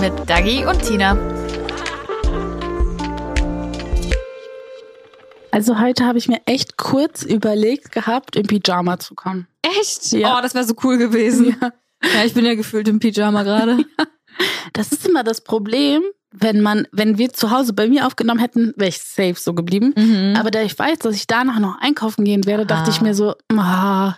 Mit Dagi und Tina. Also heute habe ich mir echt kurz überlegt gehabt, im Pyjama zu kommen. Echt? Ja. Oh, das wäre so cool gewesen. Ja. Ja, ich bin ja gefühlt im Pyjama gerade. Das ist immer das Problem, wenn man, wenn wir zu Hause bei mir aufgenommen hätten, wäre ich safe so geblieben. Mhm. Aber da ich weiß, dass ich danach noch einkaufen gehen werde, dachte Ah. ich mir so, ah,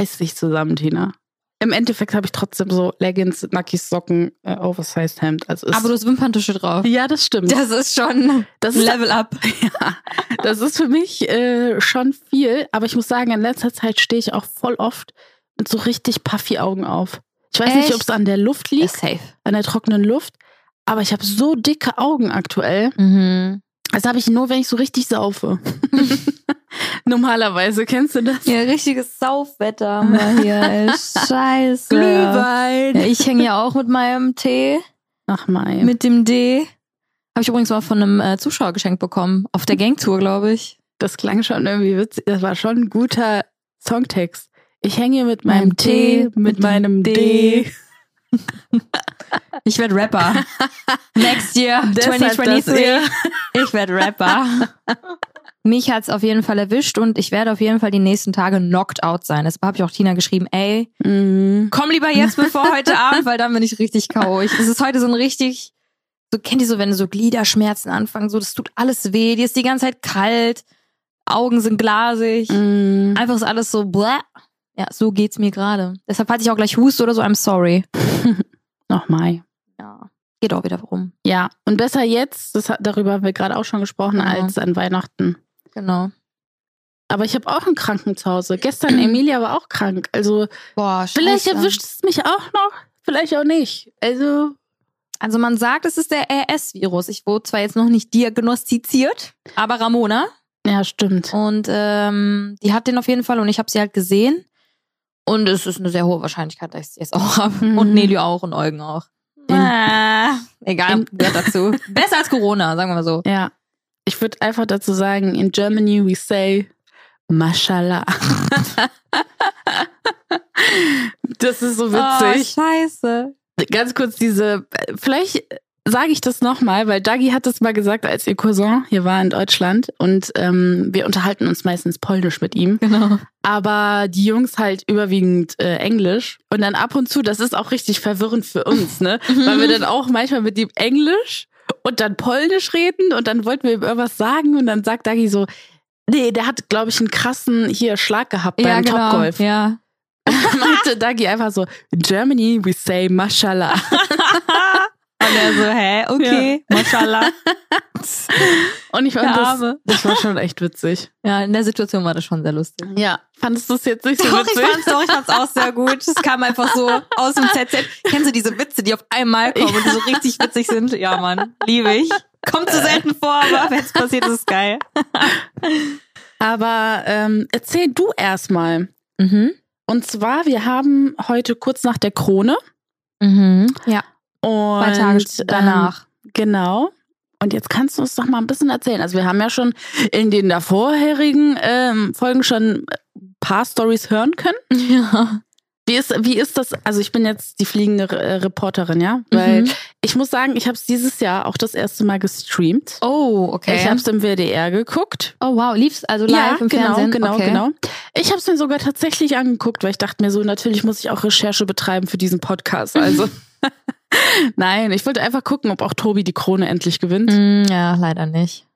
reiß dich zusammen, Tina. Im Endeffekt habe ich trotzdem so Leggings, Nackis, Socken, äh, Oversized Hemd. Also ist, Aber du hast Wimperntusche drauf. ja, das stimmt. Das ist schon Das ist- Level up. Ja, das ist für mich äh, schon viel. Aber ich muss sagen, in letzter Zeit stehe ich auch voll oft mit so richtig puffy Augen auf. Ich weiß nicht, Echt? ob es an der Luft liegt, an der trockenen Luft. Aber ich habe so dicke Augen aktuell. Mhm. Das habe ich nur, wenn ich so richtig saufe. Normalerweise kennst du das? Ja, richtiges Saufwetter wir hier. ey. Scheiße. Glühwein. Ja, ich hänge ja auch mit meinem Tee, Ach mein. mit dem D. Habe ich übrigens mal von einem äh, Zuschauer geschenkt bekommen. Auf der Gangtour, glaube ich. Das klang schon irgendwie witzig. Das war schon ein guter Songtext. Ich hänge mit meinem Tee, mit meinem D. Ich werde Rapper. Next year, Deshalb das 2023. eher. Ich werde Rapper. Mich hat's auf jeden Fall erwischt und ich werde auf jeden Fall die nächsten Tage knocked out sein. Deshalb habe ich auch Tina geschrieben, ey, Mhm. komm lieber jetzt bevor heute Abend, weil dann bin ich richtig. Ich- Es ist heute so ein richtig, so kennt ihr so, wenn so Gliederschmerzen anfangen, so das tut alles weh, dir ist die ganze Zeit kalt, Augen sind glasig, Mhm. einfach ist alles so bläh. Ja, so geht's mir gerade. Deshalb hatte ich auch gleich Huste oder so, I'm sorry. Noch mal. Ja, geht auch wieder rum. Ja, und besser jetzt, das, hat- darüber haben wir gerade auch schon gesprochen, Ja. als an Weihnachten. Genau. Aber ich habe auch einen Kranken zu Hause. Gestern Emilia war auch krank. Also Boah, vielleicht erwischt es mich auch noch, vielleicht auch nicht. Also Also man sagt, es ist der RS-Virus. Ich wurde zwar jetzt noch nicht diagnostiziert, aber Ramona. ja, stimmt. Und ähm, die hat den auf jeden Fall und ich habe sie halt gesehen. Und es ist eine sehr hohe Wahrscheinlichkeit, dass ich sie jetzt auch habe. Mhm. Und Nelly auch und Eugen auch. In- Ah, egal, in- gehört dazu. Besser als Corona, sagen wir mal so. Ja. Ich würde einfach dazu sagen, in Germany we say Mashallah. das ist so witzig. Oh, scheiße. Ganz kurz diese, vielleicht sage ich das nochmal, weil Dagi hat das mal gesagt, als ihr Cousin hier war in Deutschland und ähm, wir unterhalten uns meistens polnisch mit ihm, Genau. aber die Jungs halt überwiegend äh, Englisch und dann ab und zu, das ist auch richtig verwirrend für uns, ne, weil wir dann auch manchmal mit ihm Englisch und dann polnisch reden und dann wollten wir ihm irgendwas sagen und dann sagt Dagi so, nee, der hat, glaube ich, einen krassen hier Schlag gehabt beim ja, genau. Topgolf. Ja. meinte Dagi einfach so, in Germany we say Mashallah. Und er so, hä, okay, mashallah. Und ich fand das, das war schon echt witzig. Ja, in der Situation war das schon sehr lustig. Ja, fandest du es jetzt nicht so Doch, ich witzig? fand's doch, ich fand's auch sehr gut. Es kam einfach so aus dem ZZ. Kennst du diese Witze, die auf einmal kommen und die so richtig witzig sind? Ja, Mann, liebe ich. Kommt zu selten vor, aber wenn es passiert, ist es geil. Aber ähm, erzähl du erstmal. Mhm. Und zwar, wir haben heute kurz nach der Krone. Mhm. Ja, Und, zwei Tage danach. Ähm, genau. Und jetzt kannst du uns doch mal ein bisschen erzählen. Also wir haben ja schon in den davorherigen ähm, Folgen schon ein paar Stories hören können. ja. Wie ist, wie ist das? Also ich bin jetzt die fliegende äh, Reporterin, ja? Weil Mhm. ich muss sagen, ich habe es dieses Jahr auch das erste Mal gestreamt. Oh, okay. Ich habe es im WDR geguckt. oh, wow. Lief's also live im genau, Fernsehen? genau, okay. genau. Ich habe es mir sogar tatsächlich angeguckt, weil ich dachte mir so, natürlich muss ich auch Recherche betreiben für diesen Podcast. Also nein, ich wollte einfach gucken, ob auch Tobi die Krone endlich gewinnt. Mm, ja, leider nicht.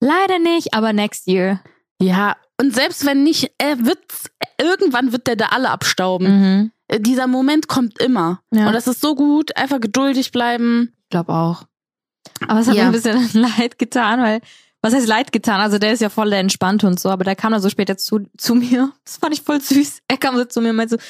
Leider nicht, aber next year. Ja, und selbst wenn nicht, er wird irgendwann wird der da alle abstauben. Mhm. Äh, Dieser Moment kommt immer. Ja. Und das ist so gut, einfach geduldig bleiben. Ich glaube auch. Aber es hat Ja. mir ein bisschen leid getan, weil, was heißt leid getan? Also der ist ja voll entspannt und so, aber der kam dann so später zu, zu mir. Das fand ich voll süß. Er kam so zu mir und meinte so,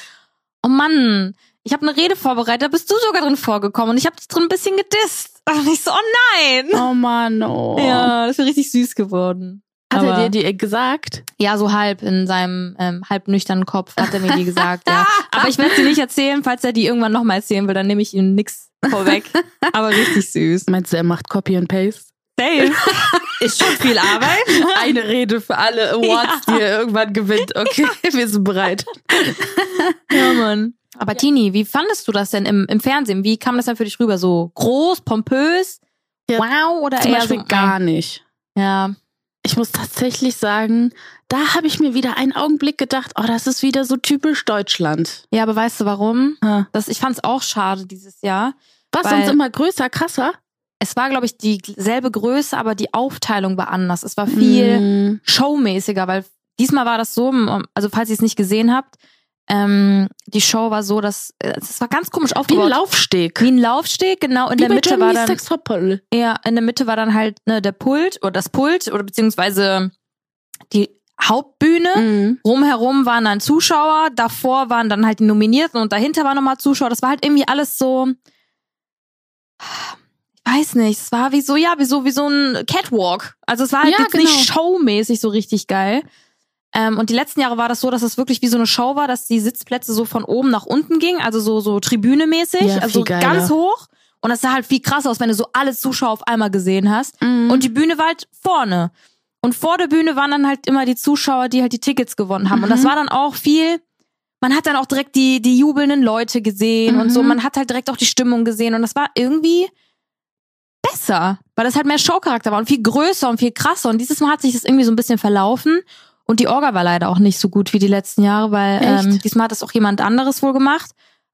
oh Mann, ich habe eine Rede vorbereitet, da bist du sogar drin vorgekommen und ich habe dich drin ein bisschen gedisst. Und ich so, oh nein. Oh Mann, oh. Ja, das ist richtig süß geworden. Hat Aber- er dir die gesagt? Ja, so halb in seinem ähm, halb nüchternen Kopf hat er mir die gesagt, ja. Aber ich werde sie nicht erzählen, falls er die irgendwann nochmal erzählen will, dann nehme ich ihm nix vorweg. Aber richtig süß. Meinst du, er macht Copy and Paste? Safe. Ist schon viel Arbeit. Eine Rede für alle Awards, die er irgendwann gewinnt. Okay, wir sind bereit. Ja, Mann. Aber Tini, wie fandest du das denn im, im Fernsehen? Wie kam das dann für dich rüber? So groß, pompös? Ja, wow oder Zum eher Beispiel so, gar nicht. Ja. Ich muss tatsächlich sagen, da habe ich mir wieder einen Augenblick gedacht, oh, das ist wieder so typisch Deutschland. Ja, aber weißt du warum? Ha. Das, ich fand es auch schade dieses Jahr. Was sonst immer größer, krasser? Es war, glaube ich, dieselbe Größe, aber die Aufteilung war anders. Es war viel Mm. showmäßiger, weil diesmal war das so, also falls ihr es nicht gesehen habt, ähm, die Show war so, dass äh, es war ganz komisch Wie ein aufgebaut. Laufsteg. Wie ein Laufsteg, genau. In Wie der Mitte war dann ja, in der Mitte war dann halt ne, der Pult oder das Pult oder beziehungsweise die Hauptbühne. Mhm. Rumherum waren dann Zuschauer, davor waren dann halt die Nominierten und dahinter waren nochmal Zuschauer. Das war halt irgendwie alles so. Ich weiß nicht, es war wie so, ja, wie so, wie so ein Catwalk. Also es war halt Ja, jetzt nicht genau. showmäßig so richtig geil. Ähm, und die letzten Jahre war das so, dass es wirklich wie so eine Show war, dass die Sitzplätze so von oben nach unten gingen, also so, so tribünemäßig, Ja, also geiler. ganz hoch. Und das sah halt viel krasser aus, wenn du so alle Zuschauer auf einmal gesehen hast. Mhm. Und die Bühne war halt vorne. Und vor der Bühne waren dann halt immer die Zuschauer, die halt die Tickets gewonnen haben. Und das Mhm. war dann auch viel, man hat dann auch direkt die, die jubelnden Leute gesehen und so. Mhm. Man hat halt direkt auch die Stimmung gesehen. Und das war irgendwie besser, weil das halt mehr Showcharakter war und viel größer und viel krasser. Und dieses Mal hat sich das irgendwie so ein bisschen verlaufen. Und die Orga war leider auch nicht so gut wie die letzten Jahre, weil Echt? ähm, diesmal hat das auch jemand anderes wohl gemacht.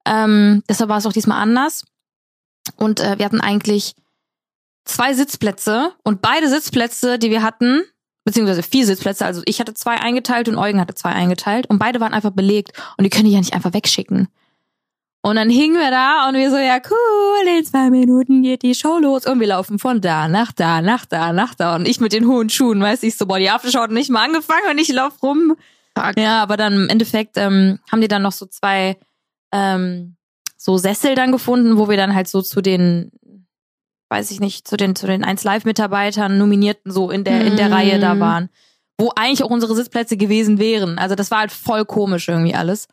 Ähm, deshalb war es auch diesmal anders. Und äh, wir hatten eigentlich zwei Sitzplätze und beide Sitzplätze, die wir hatten, beziehungsweise vier Sitzplätze, also ich hatte zwei eingeteilt und Eugen hatte zwei eingeteilt und beide waren einfach belegt und die können die ja nicht einfach wegschicken. Und dann hingen wir da und wir so, ja cool, in zwei Minuten geht die Show los und wir laufen von da nach da, nach da, nach da und ich mit den hohen Schuhen, weiß ich so, boah, die Aftershow hat nicht mal angefangen und ich lauf rum. Fuck. Ja, aber dann im Endeffekt ähm, haben die dann noch so zwei ähm, so Sessel dann gefunden, wo wir dann halt so zu den, weiß ich nicht, zu den zu den 1 Live Mitarbeitern Nominierten so in der in der Mm. Reihe da waren, wo eigentlich auch unsere Sitzplätze gewesen wären. Also das war halt voll komisch irgendwie alles.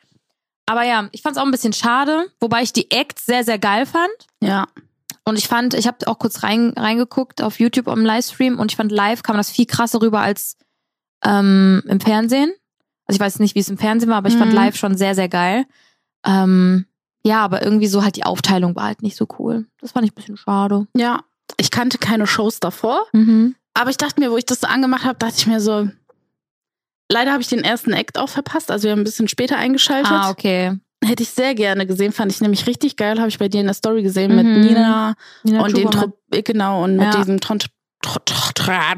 Aber ja, ich fand es auch ein bisschen schade, wobei ich die Acts sehr sehr geil fand. Ja. Und ich fand, ich habe auch kurz rein, reingeguckt auf YouTube am Livestream und ich fand live kam das viel krasser rüber als ähm, im Fernsehen. Also ich weiß nicht, wie es im Fernsehen war, aber ich fand Mhm. live schon sehr, sehr geil. Ähm, ja, aber irgendwie so halt die Aufteilung war halt nicht so cool. Das fand ich ein bisschen schade. Ja. Ich kannte keine Shows davor, Mhm. aber ich dachte mir, wo ich das so angemacht habe, dachte ich mir so, leider habe ich den ersten Act auch verpasst, also wir haben ein bisschen später eingeschaltet. Ah, okay. Hätte ich sehr gerne gesehen, fand ich nämlich richtig geil, habe ich bei dir in der Story gesehen mit Mhm. Nina Nina und. Tro genau und mit Ja. diesem Tron Tra- Tra-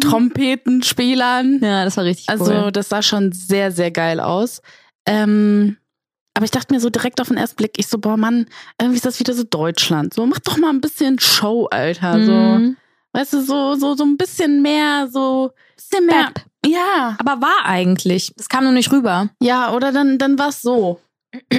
Trompetenspielern. Ja, das war richtig Also cool. das sah schon sehr, sehr geil aus. Ähm, aber ich dachte mir so direkt auf den ersten Blick, ich so, boah Mann, irgendwie ist das wieder so Deutschland. So, mach doch mal ein bisschen Show, Alter. So, Mhm. Weißt du, so, so, so ein bisschen mehr, so, bisschen mehr. Pep. Ja. Aber war eigentlich. Das kam nur nicht rüber. Ja, oder dann, dann war es so.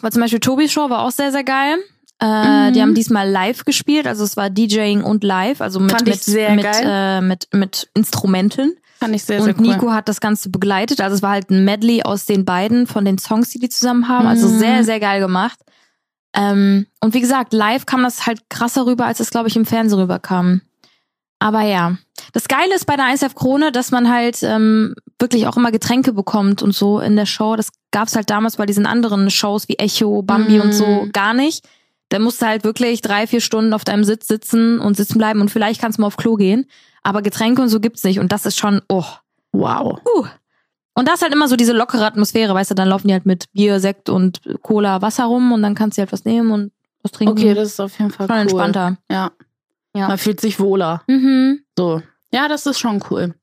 Weil zum Beispiel Tobis Show war auch sehr, sehr geil. Äh, Mhm. Die haben diesmal live gespielt, also es war DJing und live, also mit, mit, mit. Äh, mit, mit Instrumenten. Fand ich sehr, und sehr cool. Nico hat das Ganze begleitet, also es war halt ein Medley aus den beiden von den Songs, die die zusammen haben, also Mhm. sehr, sehr geil gemacht. Ähm, und wie gesagt, live kam das halt krasser rüber, als es, glaube ich, im Fernsehen rüberkam. Aber ja, das Geile ist bei der ISF Krone, dass man halt ähm, wirklich auch immer Getränke bekommt und so in der Show. Das gab's halt damals bei diesen anderen Shows wie Echo, Bambi Mhm. und so gar nicht. Da musst du halt wirklich drei, vier Stunden auf deinem Sitz sitzen und sitzen bleiben und vielleicht kannst du mal auf Klo gehen. Aber Getränke und so gibt's nicht und das ist schon, oh. Wow. Uh. Und da ist halt immer so diese lockere Atmosphäre, weißt du, dann laufen die halt mit Bier, Sekt und Cola, Wasser rum und dann kannst du halt was nehmen und was trinken. Okay, das ist auf jeden Fall schon cool. entspannter. Ja. Ja. Man fühlt sich wohler. Mhm. So. Ja, das ist schon cool.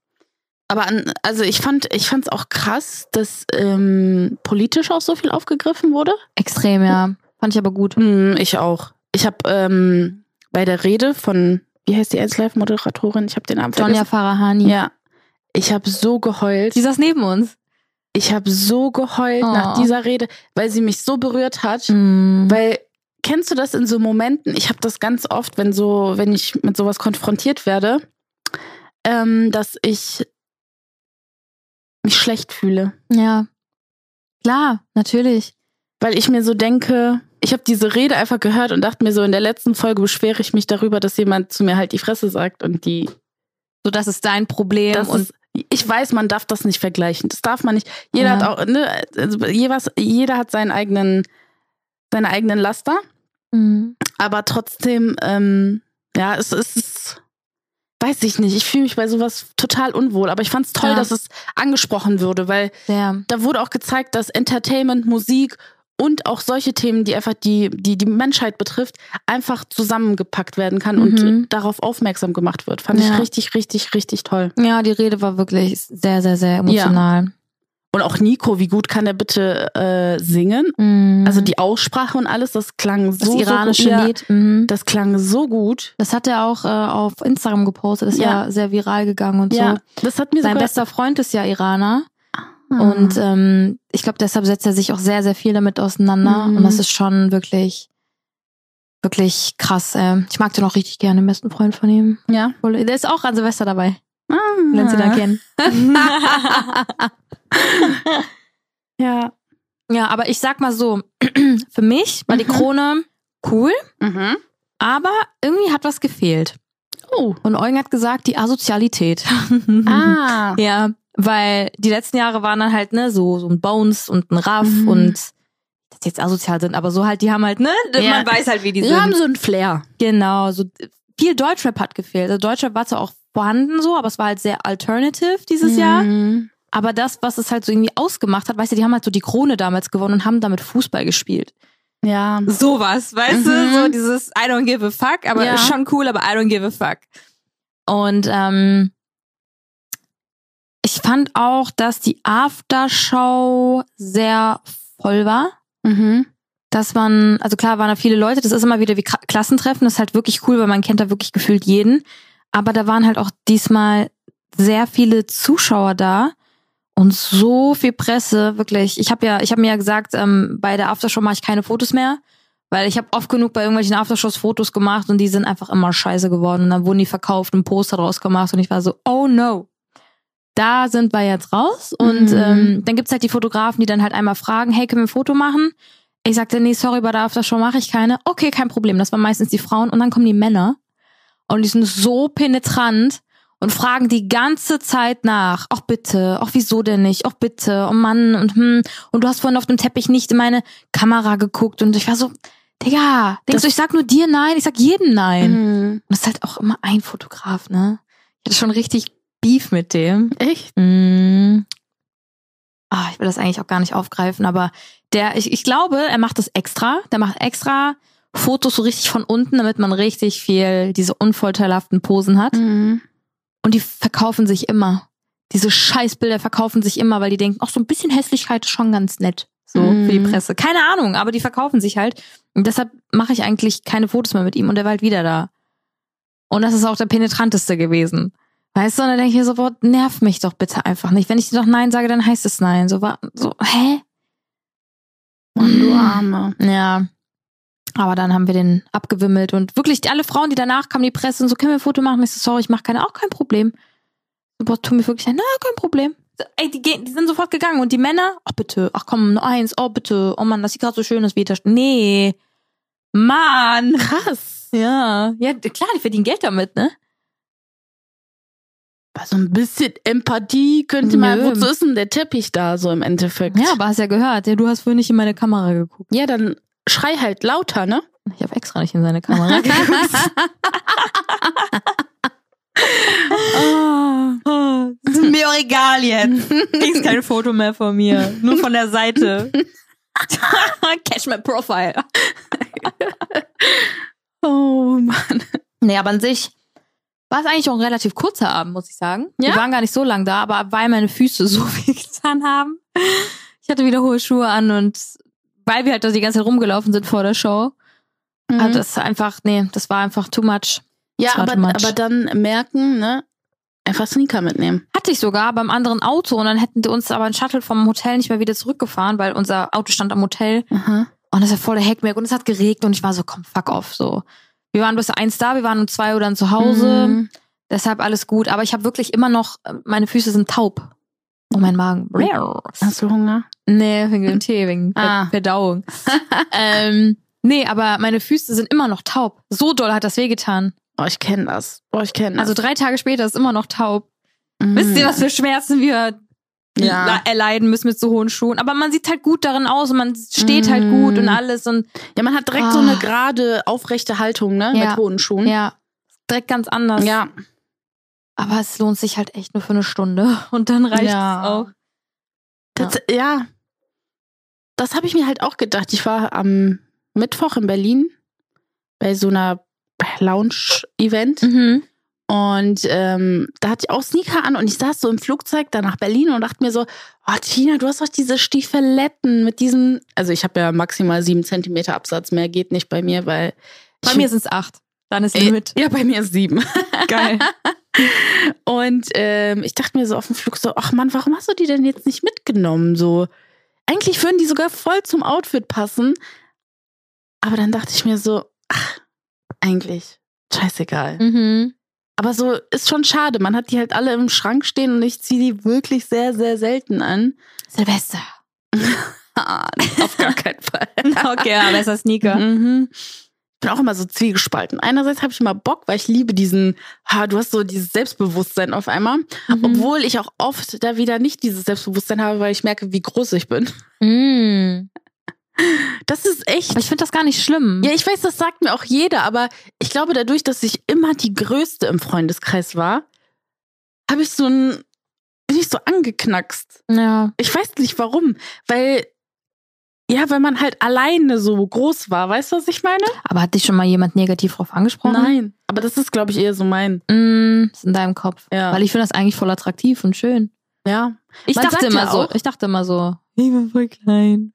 Aber an, also ich fand, ich fand's auch krass, dass ähm, politisch auch so viel aufgegriffen wurde. Extrem, ja. Fand ich aber gut. Hm, ich auch. Ich habe ähm, bei der Rede von, wie heißt die 1 Live Moderatorin? Ich habe den Namen Sonja. Farahani. Ja. Ich habe so geheult. Die saß neben uns. Ich habe so geheult Oh. nach dieser Rede, weil sie mich so berührt hat. Mhm. Weil kennst du das in so Momenten? Ich habe das ganz oft, wenn so, wenn ich mit sowas konfrontiert werde, ähm, dass ich mich schlecht fühle, Ja. Klar, natürlich. weil ich mir so denke, ich habe diese Rede einfach gehört und dachte mir so, in der letzten Folge beschwere ich mich darüber, dass jemand zu mir halt die Fresse sagt und die So, das ist dein Problem. Das und ist, ich weiß, man darf das nicht vergleichen. Das darf man nicht. Jeder Ja. hat auch, ne, also jeweils, jeder hat seinen eigenen, seine eigenen Laster, Mhm. aber trotzdem, ähm, ja, es ist, weiß ich nicht. Ich fühle mich bei sowas total unwohl. Aber ich fand es toll, Ja. dass es angesprochen wurde, weil Sehr. da wurde auch gezeigt, dass Entertainment, Musik und auch solche Themen, die einfach die, die, die Menschheit betrifft, einfach zusammengepackt werden kann Mhm. und darauf aufmerksam gemacht wird. Fand Ja. ich richtig, richtig, richtig toll. Ja, die Rede war wirklich sehr, sehr, sehr emotional. Und auch Nico, wie gut kann er bitte äh, singen? Mhm. Also die Aussprache und alles, das klang so, das iranische so gut. Ja, Lied. Mhm. Das klang so gut. Das hat er auch äh, auf Instagram gepostet. Ist ja. Ja. sehr viral gegangen und Ja, so. das hat mir Sein bester Freund ist ja Iraner. Ah. Und ähm, ich glaube, deshalb setzt er sich auch sehr, sehr viel damit auseinander. Mhm. Und das ist schon wirklich, wirklich krass. Äh. Ich mag den auch richtig gerne, den besten Freund von ihm. ja. Der ist auch an Silvester dabei, Ah. wenn Sie da kennen. Ja. ja, aber ich sag mal so, für mich war die Mhm. Krone cool, Mhm. aber irgendwie hat was gefehlt. Oh. Und Eugen hat gesagt, die Asozialität. Ah. Ja, weil die letzten Jahre waren dann halt, ne, so, so ein Bones und ein Raff Mhm. und dass die jetzt asozial sind, aber so halt, die haben halt, ne, Ja. man weiß halt, wie die Die sind. haben so einen Flair. Genau, so viel Deutschrap hat gefehlt. Also Deutschrap war zwar auch vorhanden so, aber es war halt sehr alternative dieses Jahr. Aber das, was es halt so irgendwie ausgemacht hat, weißt du, die haben halt so die Krone damals gewonnen und haben damit Fußball gespielt. Ja. Sowas, weißt Mhm. du? So dieses I don't give a fuck, aber Ja. schon cool, aber I don't give a fuck. Und ähm, ich fand auch, dass die Aftershow sehr voll war. Mhm. Dass man, also klar waren da viele Leute, das ist immer wieder wie Klassentreffen, das ist halt wirklich cool, weil man kennt da wirklich gefühlt jeden. Aber da waren halt auch diesmal sehr viele Zuschauer da und so viel Presse, wirklich. Ich habe ja, ich habe mir ja gesagt, ähm, bei der Aftershow mache ich keine Fotos mehr, weil ich habe oft genug bei irgendwelchen Aftershows Fotos gemacht und die sind einfach immer scheiße geworden. Und dann wurden die verkauft und Poster draus gemacht und ich war so, oh no. Da sind wir jetzt raus. Und Mhm. ähm, dann gibt's halt die Fotografen, die dann halt einmal fragen, hey, können wir ein Foto machen? Ich sagte, nee, sorry, bei der Aftershow mache ich keine. Okay, kein Problem. Das waren meistens die Frauen. Und dann kommen die Männer. Und die sind so penetrant und fragen die ganze Zeit nach. Ach bitte, ach wieso denn nicht? Ach bitte, oh Mann und hm. Und du hast vorhin auf dem Teppich nicht in meine Kamera geguckt. Und ich war so, Digga, denkst Das- du, ich sag nur dir nein? Ich sag jedem nein. Mhm. Und das ist halt auch immer ein Fotograf, ne? Ich hatte schon richtig Beef mit dem. Echt? Mm. Ah, ich will das eigentlich auch gar nicht aufgreifen, aber der, ich, ich glaube, er macht das extra. Der macht extra Fotos so richtig von unten, damit man richtig viel diese unvorteilhaften Posen hat. Mhm. Und die verkaufen sich immer. Diese Scheißbilder verkaufen sich immer, weil die denken, ach, so ein bisschen Hässlichkeit ist schon ganz nett. So Mhm. für die Presse. Keine Ahnung, aber die verkaufen sich halt. Und deshalb mache ich eigentlich keine Fotos mehr mit ihm und er war halt wieder da. Und das ist auch der penetranteste gewesen. Weißt du, und dann denke ich mir so, boah, nerv mich doch bitte einfach nicht. Wenn ich dir doch Nein sage, dann heißt es Nein. So, wa- so hä? Mann, du Arme. Ja. Aber dann haben wir den abgewimmelt und wirklich alle Frauen, die danach kamen, die Presse und so, können wir ein Foto machen? Ich so, sorry, ich mache keine, auch kein Problem. So, boah, tu mir wirklich leid, na, kein Problem. Ey, die, gehen, die sind sofort gegangen und die Männer, ach bitte, ach komm, nur eins, oh bitte, oh Mann, das sieht gerade so schön aus, wie das. Nee. Mann. Krass. Ja. Ja, klar, die verdienen Geld damit, ne? Bei so ein bisschen Empathie könnte man, wozu ist denn der Teppich da so im Endeffekt? Ja, aber hast ja gehört, ja, du hast vorhin nicht in meine Kamera geguckt. Ja, dann schrei halt lauter, ne? Ich habe extra nicht in seine Kamera geguckt. oh, ist mir auch egal jetzt. Kriegst kein Foto mehr von mir. Nur von der Seite. Catch my profile. Oh Mann. Nee, aber an sich war es eigentlich auch ein relativ kurzer Abend, muss ich sagen. Ja? Wir waren gar nicht so lang da, aber weil meine Füße so viel getan haben. Ich hatte wieder hohe Schuhe an und weil wir halt da die ganze Zeit rumgelaufen sind vor der Show, hat Mhm. das einfach, nee, das war einfach too much. Ja, war aber, much. aber dann merken, ne? einfach Sneaker mitnehmen. Hatte ich sogar beim anderen Auto und dann hätten die uns aber ein Shuttle vom Hotel nicht mehr wieder zurückgefahren, weil unser Auto stand am Hotel Aha. und das ja voll der Heckmeck und es hat geregnet und ich war so, komm, fuck off, so. Wir waren bis eins da, wir waren um zwei Uhr dann zu Hause, Mhm. deshalb alles gut, aber ich habe wirklich immer noch, äh, meine Füße sind taub. Und mein Magen. Hast du Hunger? Nee, wegen dem Tee, wegen Ah. Ver- Verdauung. ähm, nee, aber meine Füße sind immer noch taub. So doll hat das wehgetan. Oh, ich kenne das. Oh, ich kenne das. Also drei Tage später ist immer noch taub. Mhm. Wisst ihr, was für Schmerzen wir Ja. erleiden müssen mit so hohen Schuhen? Aber man sieht halt gut darin aus und man steht halt Mm. gut und alles und Ja, man hat direkt so Ah. eine gerade, aufrechte Haltung, ne? Ja. Mit hohen Schuhen. ja, direkt ganz anders. Ja. Aber es lohnt sich halt echt nur für eine Stunde und dann reicht Ja. es auch. Das, ja. Das habe ich mir halt auch gedacht. Ich war am Mittwoch in Berlin bei so einer Lounge-Event Mhm. und ähm, da hatte ich auch Sneaker an und ich saß so im Flugzeug da nach Berlin und dachte mir so, oh Tina, du hast doch diese Stiefeletten mit diesem, also ich habe ja maximal sieben Zentimeter Absatz, mehr geht nicht bei mir, weil Bei mir sind es acht. Dann ist Äh, Limit. Ja, bei mir ist sieben. Geil. Und ähm, ich dachte mir so auf dem Flug so, ach Mann, warum hast du die denn jetzt nicht mitgenommen? So, eigentlich würden die sogar voll zum Outfit passen. Aber dann dachte ich mir so, ach, eigentlich, scheißegal. Mhm. Aber so ist schon schade. Man hat die halt alle im Schrank stehen und ich ziehe die wirklich sehr, sehr selten an. Silvester. Ah, auf gar keinen Fall. Okay, ja, besser Sneaker. Mhm. Ich bin auch immer so zwiegespalten. Einerseits habe ich immer Bock, weil ich liebe diesen, ha, du hast so dieses Selbstbewusstsein auf einmal. Mhm. Obwohl ich auch oft da wieder nicht dieses Selbstbewusstsein habe, weil ich merke, wie groß ich bin. Mhm. Das ist echt. Aber ich finde das gar nicht schlimm. ja, ich weiß, das sagt mir auch jeder, aber ich glaube, dadurch, dass ich immer die Größte im Freundeskreis war, habe ich so ein, bin ich so angeknackst. ja. Ich weiß nicht warum, weil, ja, weil man halt alleine so groß war. Weißt du, was ich meine? Aber hat dich schon mal jemand negativ drauf angesprochen? Nein. Aber das ist, glaube ich, eher so mein. Mm, ist in deinem Kopf. Ja. Weil ich finde das eigentlich voll attraktiv und schön. Ja. Ich Man dachte immer ja so, ich dachte immer so, ich bin voll klein.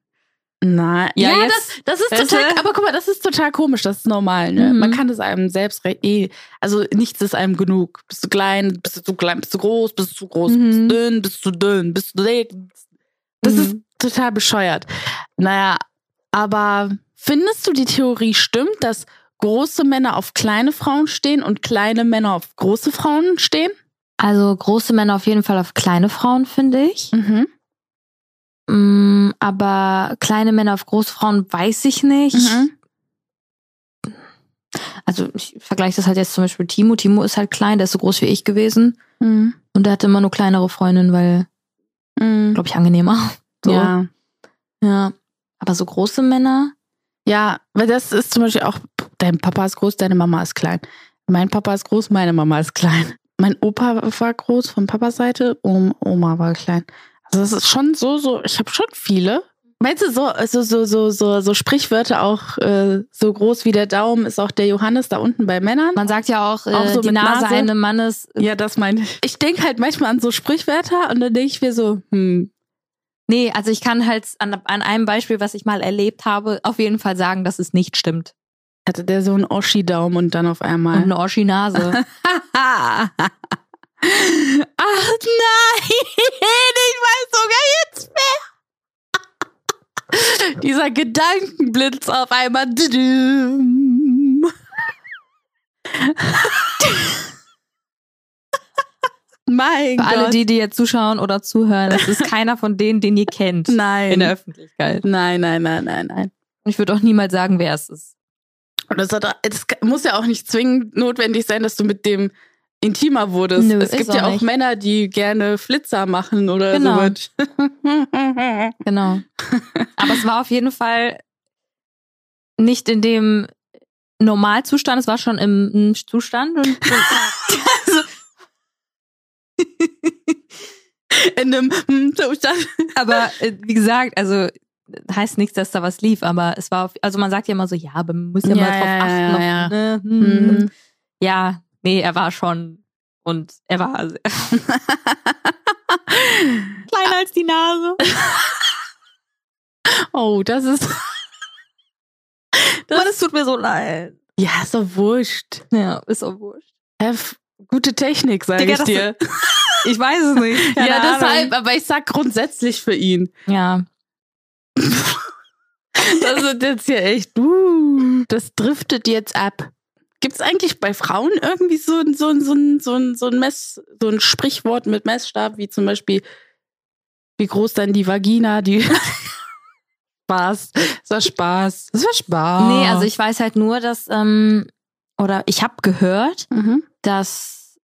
Nein. Ja, Ja, jetzt- das, das ist total, aber guck mal, das ist total komisch, das ist normal, ne? Mhm. Man kann es einem selbst eh, also nichts ist einem genug. Bist du klein, bist du zu klein, bist du groß, bist du zu groß, bist Mhm. du dünn, bist du dünn, bist du dick. Das Mhm. ist total bescheuert. Naja, aber findest du die Theorie stimmt, dass große Männer auf kleine Frauen stehen und kleine Männer auf große Frauen stehen? Also große Männer auf jeden Fall auf kleine Frauen, finde ich. Mhm. Mm, aber kleine Männer auf große Frauen weiß ich nicht. Mhm. Also ich vergleiche das halt jetzt zum Beispiel mit Timo. Timo ist halt klein, der ist so groß wie ich gewesen. Mhm. Und der hatte immer nur kleinere Freundinnen, weil, Mhm. glaube ich, angenehmer. So. Ja. ja. Aber so große Männer, Ja, weil das ist zum Beispiel auch, dein Papa ist groß, deine Mama ist klein. Mein Papa ist groß, meine Mama ist klein. Mein Opa war groß von Papas Seite, Om- Oma war klein. Also das ist schon so, so, ich habe schon viele. Meinst du, so, so, so, so, so, so Sprichwörter auch äh, so groß wie der Daumen ist auch der Johannes da unten bei Männern? man sagt ja auch, äh, Auch so die Nase, Nase? eines Mannes. Ja, das meine ich. Ich denke halt manchmal an so Sprichwörter und dann denke ich mir so, hm, Nee, also ich kann halt an, an einem Beispiel, was ich mal erlebt habe, auf jeden Fall sagen, dass es nicht stimmt. hatte der so einen Oschi-Daumen und dann auf Und einmal. eine Oschi-Nase. Ach nein, ich weiß sogar jetzt mehr. Dieser Gedankenblitz auf einmal. Mein Für Gott. alle, die, die jetzt zuschauen oder zuhören, das ist keiner von denen, den ihr kennt. nein. In der Öffentlichkeit. nein, nein, nein, nein, nein. Und ich würde auch niemals sagen, wer es ist. Und das, hat, es muss ja auch nicht zwingend notwendig sein, dass du mit dem intimer wurdest. Nö, es gibt ja auch nicht. Männer, die gerne Flitzer machen oder Genau. so. mit. Genau. Aber es war auf jeden Fall nicht in dem Normalzustand, es war schon im, Zustand. Und, also, In einem hm, Zustand. aber äh, wie gesagt, also heißt nichts, dass da was lief, aber es war, auf, also man sagt ja immer so, ja, aber man muss ja, Ja, mal drauf ja, achten. ja, ja. Ne, hm, Mhm. ja, nee, er war schon und er war kleiner als die Nase. Oh, das ist. Mann, es tut mir so leid. Ja, ist doch wurscht. Ja, ist auch wurscht. Hef, gute Technik, sag Digga, ich dir. Ich weiß es nicht. Ja, Ahnung. deshalb, aber ich sag grundsätzlich für ihn. Ja. Das ist jetzt hier echt, uh, das driftet jetzt ab. Gibt es eigentlich bei Frauen irgendwie so, ein- so, ein- so, ein- so, ein- so ein Mess, so ein Sprichwort mit Messstab, wie zum Beispiel, wie groß dann die Vagina, die Spaß. Das war Spaß. Das war Spaß. Nee, also ich weiß halt nur, dass, ähm, oder ich habe gehört, Mhm. Dass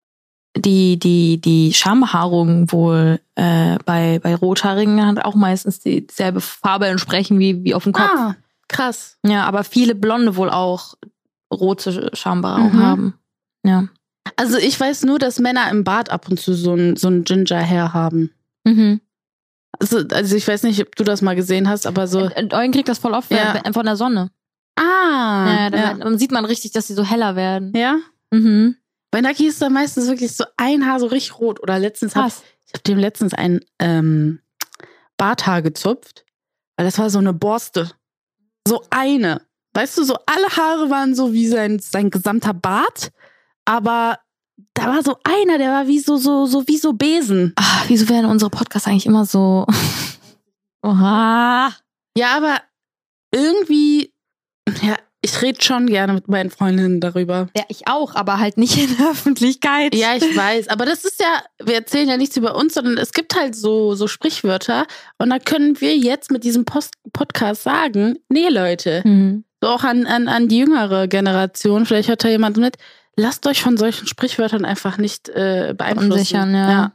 die, die, die Schambehaarung wohl äh, bei, bei Rothaarigen hat auch meistens die- dieselbe Farbe entsprechen wie, wie auf dem Kopf. Ah, krass. Ja, aber viele Blonde wohl auch rote Schambehaarung Mhm. haben. Ja. Also ich weiß nur, dass Männer im Bart ab und zu so ein, so ein Ginger Hair haben. Mhm. Also, also ich weiß nicht, ob du das mal gesehen hast, aber so. Äh, Eugen kriegt das voll oft Ja. von der Sonne. Ah, ja, dann, dann sieht man richtig, dass sie so heller werden. ja. Mhm. Bei Naki ist da meistens wirklich so ein Haar so richtig rot. Oder letztens hab Krass. ich hab dem letztens ein ähm, Barthaar gezupft, weil das war so eine Borste. So eine. Weißt du, so alle Haare waren so wie sein, sein gesamter Bart, aber da war so einer, der war wie so, so, so wie so Besen. Ah, wieso werden unsere Podcasts eigentlich immer so. Oha. Ja, aber irgendwie, ja, ich rede schon gerne mit meinen Freundinnen darüber. Ja, ich auch, aber halt nicht in der Öffentlichkeit. Ja, ich weiß, aber das ist ja, wir erzählen ja nichts über uns, sondern es gibt halt so, so Sprichwörter und da können wir jetzt mit diesem Post Podcast sagen, nee Leute, Mhm. so auch an, an, an die jüngere Generation, vielleicht hört da jemand mit, lasst euch von solchen Sprichwörtern einfach nicht äh, beeinflussen. Verunsichern, ja. Ja,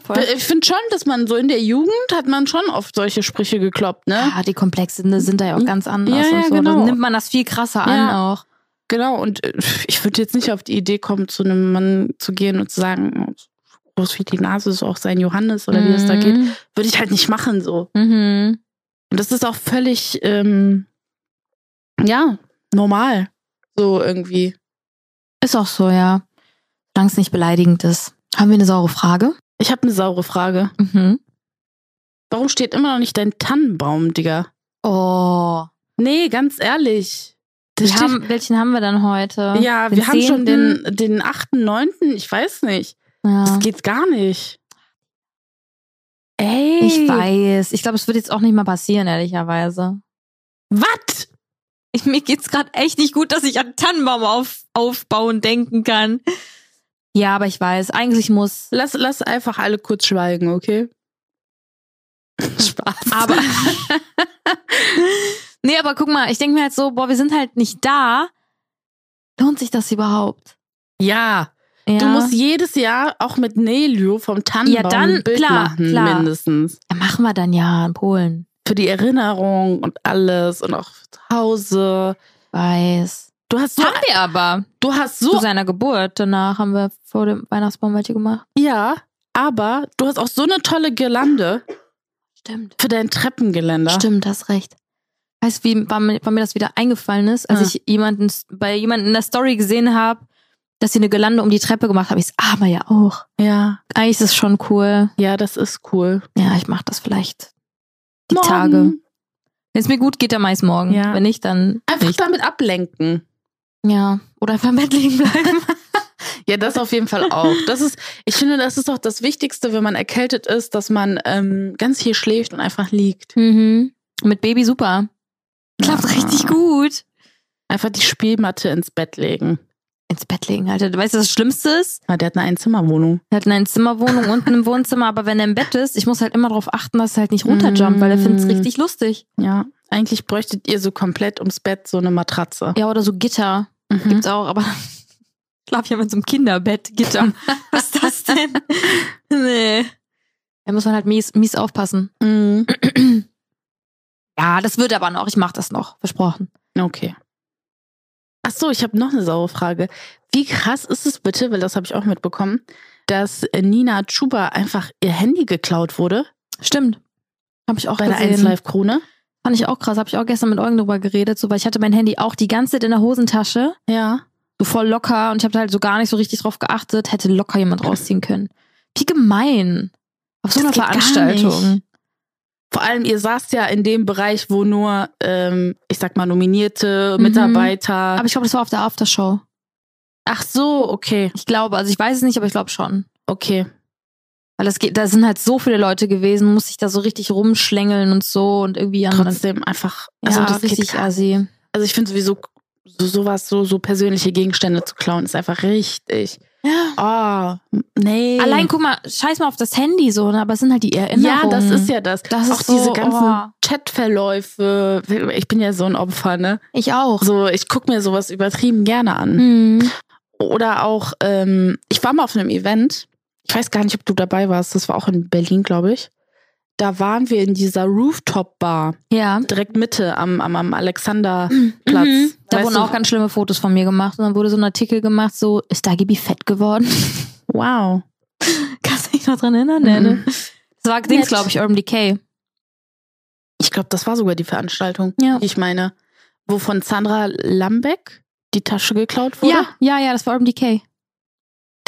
voll. Ich finde schon, dass man so in der Jugend hat man schon oft solche Sprüche gekloppt, ne? Ja, die Komplexen sind da ja auch ganz anders Ja, ja, und so. genau. Dann nimmt man das viel krasser an Ja. auch. Genau, und äh, ich würde jetzt nicht auf die Idee kommen, zu einem Mann zu gehen und zu sagen, oh, groß wie die Nase ist auch sein Johannes oder wie es da geht. Würde ich halt nicht machen so. Mhm. Und das ist auch völlig, ähm, ja, normal. So irgendwie. Ist auch so, ja. Solange es nicht beleidigend ist. Haben wir eine saure Frage? Ich habe eine saure Frage. Mhm. Warum steht immer noch nicht dein Tannenbaum, Digga? Oh. Nee, ganz ehrlich. Haben, welchen haben wir dann heute? ja, Den wir haben schon 10.? den, den 8., 9., ich weiß nicht. Ja. Das geht gar nicht. Ey. Ich weiß. Ich glaube, es wird jetzt auch nicht mal passieren, ehrlicherweise. Was? Mir geht's gerade echt nicht gut, dass ich an Tannenbaum auf, aufbauen denken kann. Ja, aber ich weiß, eigentlich muss. Lass, lass einfach alle kurz schweigen, okay? Spaß. Aber. nee, aber guck mal, ich denke mir halt so, boah, wir sind halt nicht da. Lohnt sich das überhaupt? ja, Ja. du musst jedes Jahr auch mit Nelio vom Tannenbaum Ja, dann, ein Bild klar, machen, klar. mindestens. ja, machen wir dann ja in Polen. Für die Erinnerung und alles und auch zu Hause. Weiß. Du hast so, Haben wir aber. du hast Zu so, seiner Geburt. Danach haben wir vor dem Weihnachtsbaum welche gemacht. ja, aber du hast auch so eine tolle Girlande Stimmt. für dein Treppengeländer. Stimmt, hast recht. Weißt du, wie wann mir, das wieder eingefallen ist, als Ah. ich jemanden bei jemandem in der Story gesehen habe, dass sie eine Gelande um die Treppe gemacht haben. Ich so, ah, aber ja auch. Ja, Eigentlich ist es schon cool. ja, das ist cool. Ja, ich mach das vielleicht die Morgen. Tage. Wenn es mir gut geht, dann meist morgen. Ja. Wenn nicht, dann Einfach nicht. damit ablenken. Ja. Oder einfach im Bett liegen bleiben. Ja, das auf jeden Fall auch. Das ist, ich finde, das ist doch das Wichtigste, wenn man erkältet ist, dass man ähm, ganz viel schläft und einfach liegt. mhm. Mit Baby super. Klappt Ja. richtig gut. Einfach die Spielmatte ins Bett legen. Ins Bett legen, Alter. Weißt du, was das Schlimmste ist? Ah, der hat eine Einzimmerwohnung. Er hat eine Zimmerwohnung unten im Wohnzimmer, aber wenn er im Bett ist, ich muss halt immer darauf achten, dass er halt nicht runterjumpt, weil er findet es Mm. richtig lustig. Ja, eigentlich bräuchtet ihr so komplett ums Bett so eine Matratze. Ja, oder so Gitter Mhm. gibt's auch, aber ich schlaf ja mit so einem Kinderbett-Gitter. Was ist das denn? nee. Da muss man halt mies, mies aufpassen. Mhm. Ja, das wird aber noch. Ich mach das noch. Versprochen. Okay. Ach so, ich habe noch eine saure Frage. Wie krass ist es bitte, weil das habe ich auch mitbekommen, dass Nina Chuba einfach ihr Handy geklaut wurde Stimmt. Habe ich auch bei der 1 gesehen. Live Krone? Fand ich auch krass. Habe ich auch gestern mit Eugen drüber geredet, so, weil ich hatte mein Handy auch die ganze Zeit in der Hosentasche. Ja. so voll locker und ich habe da halt so gar nicht so richtig drauf geachtet, hätte locker jemand rausziehen können. Wie gemein. Auf so einer Veranstaltung. Vor allem, ihr saßt ja in dem Bereich, wo nur, ähm, ich sag mal, nominierte Mhm. Mitarbeiter. Aber ich glaube, das war auf der Aftershow. Ach so, okay. Ich glaube, also ich weiß es nicht, aber ich glaube schon. Okay. Weil es geht, da sind halt so viele Leute gewesen, muss ich da so richtig rumschlängeln und so und irgendwie an. Trotzdem einfach. Also ja, das richtig assi. Also ich finde sowieso so sowas, so, so persönliche Gegenstände zu klauen, ist einfach richtig. Ja. Oh, nee. Allein guck mal, scheiß mal auf das Handy so, ne? aber es sind halt die Ja, Erinnerungen. das ist ja das. Das auch ist so, diese ganzen oh. Chatverläufe. Ich bin ja so ein Opfer, ne? Ich auch. So, ich guck mir sowas übertrieben gerne an. Mhm. Oder auch, ähm, ich war mal auf einem Event. Ich weiß gar nicht, ob du dabei warst. Das war auch in Berlin, glaube ich. Da waren wir in dieser Rooftop-Bar, Ja. direkt Mitte am, am, am Alexanderplatz. Mhm. Da wurden du- auch ganz schlimme Fotos von mir gemacht. Und dann wurde so ein Artikel gemacht, so, ist Dagibi fett geworden? Wow. Kannst du dich noch dran erinnern? Ne? Mhm. Das war Dings, glaube ich, Urban Decay. Ich glaube, das war sogar die Veranstaltung, Ja. die ich meine. Wo von Sandra Lambeck die Tasche geklaut wurde. Ja, ja, ja, das war Urban Decay.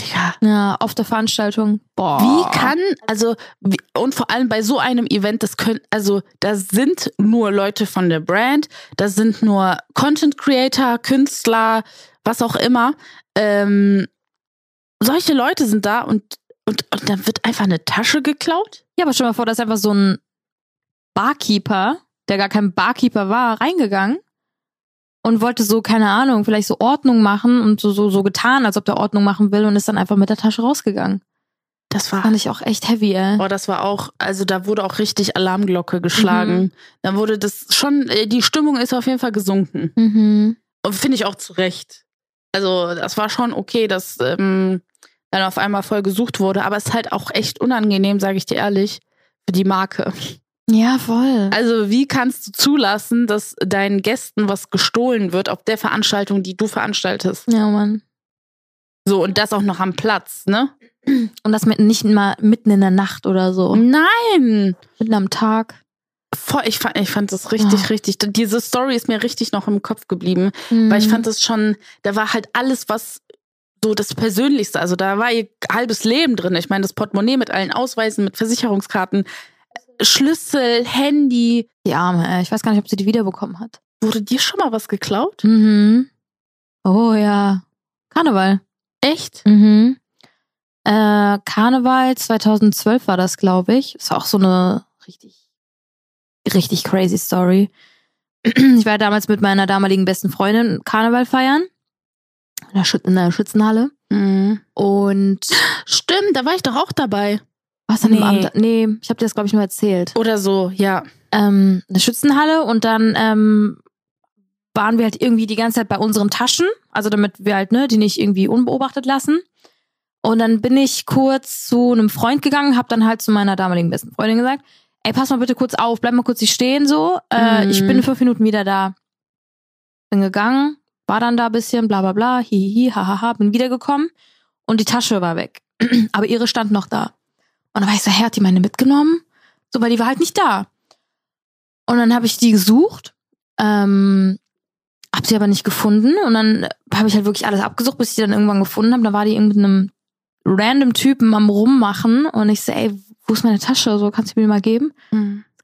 Digga. Ja, auf der Veranstaltung. Boah. Wie kann, also, wie, und vor allem bei so einem Event, das können, also, da sind nur Leute von der Brand, da sind nur Content Creator, Künstler, was auch immer. Ähm, solche Leute sind da und, und, und dann wird einfach eine Tasche geklaut? Ja, aber stell dir mal vor, da ist einfach so ein Barkeeper, der gar kein Barkeeper war, reingegangen und wollte so, keine Ahnung, vielleicht so Ordnung machen und so, so, so getan, als ob der Ordnung machen will und ist dann einfach mit der Tasche rausgegangen. Das war, Fand ich auch echt heavy, ey. oh, das war auch, also da wurde auch richtig Alarmglocke geschlagen. Da wurde das schon, äh, die Stimmung ist auf jeden Fall gesunken. Mhm. Und finde ich auch zu Recht. Also, das war schon okay, dass ähm, dann auf einmal voll gesucht wurde, aber es ist halt auch echt unangenehm, sage ich dir ehrlich, für die Marke. Ja, voll. Also, wie kannst du zulassen, dass deinen Gästen was gestohlen wird auf der Veranstaltung, die du veranstaltest? Ja, Mann. So, und das auch noch am Platz, ne? Und das mit, nicht mal mitten in der Nacht oder so. Nein! Mitten am Tag. Voll, ich, fand, ich fand das richtig, Ja. richtig. Diese Story ist mir richtig noch im Kopf geblieben. Weil ich fand das schon, da war halt alles, was so das Persönlichste, also da war ihr halbes Leben drin. Ich meine, das Portemonnaie mit allen Ausweisen, mit Versicherungskarten, Schlüssel, Handy. Die Arme, ey. Ich weiß gar nicht, ob sie die wiederbekommen hat. Wurde dir schon mal was geklaut? Mhm. Oh ja. Karneval. Echt? Mhm. Äh, Karneval 2012 war das, glaube ich. Ist auch so eine richtig, richtig crazy Story. Ich war damals mit meiner damaligen besten Freundin Karneval feiern. In der, Schützenhalle. Mhm. Und Stimmt, da war ich doch auch dabei. Was an dem Nee. Abend? Nee, ich habe dir das, glaube ich, nur erzählt. Oder so, ja. ähm, eine Schützenhalle und dann ähm, waren wir halt irgendwie die ganze Zeit bei unseren Taschen, also damit wir halt ne, die nicht irgendwie unbeobachtet lassen. Und dann bin ich kurz zu einem Freund gegangen, habe dann halt zu meiner damaligen besten Freundin gesagt, ey, pass mal bitte kurz auf, bleib mal kurz hier stehen so, äh, Mhm. ich bin in fünf Minuten wieder da. Bin gegangen, war dann da ein bisschen, bla bla bla, hihihi, hahaha, bin wiedergekommen und die Tasche war weg. Aber ihre stand noch da. Und dann war ich so, hä, hat die meine mitgenommen? So, weil die war halt nicht da. Und dann habe ich die gesucht, ähm, hab sie aber nicht gefunden. Und dann habe ich halt wirklich alles abgesucht, bis ich die dann irgendwann gefunden habe. Da war die irgendwie mit einem random Typen am Rummachen. Und ich so, ey, wo ist meine Tasche? So, kannst du mir die mal geben?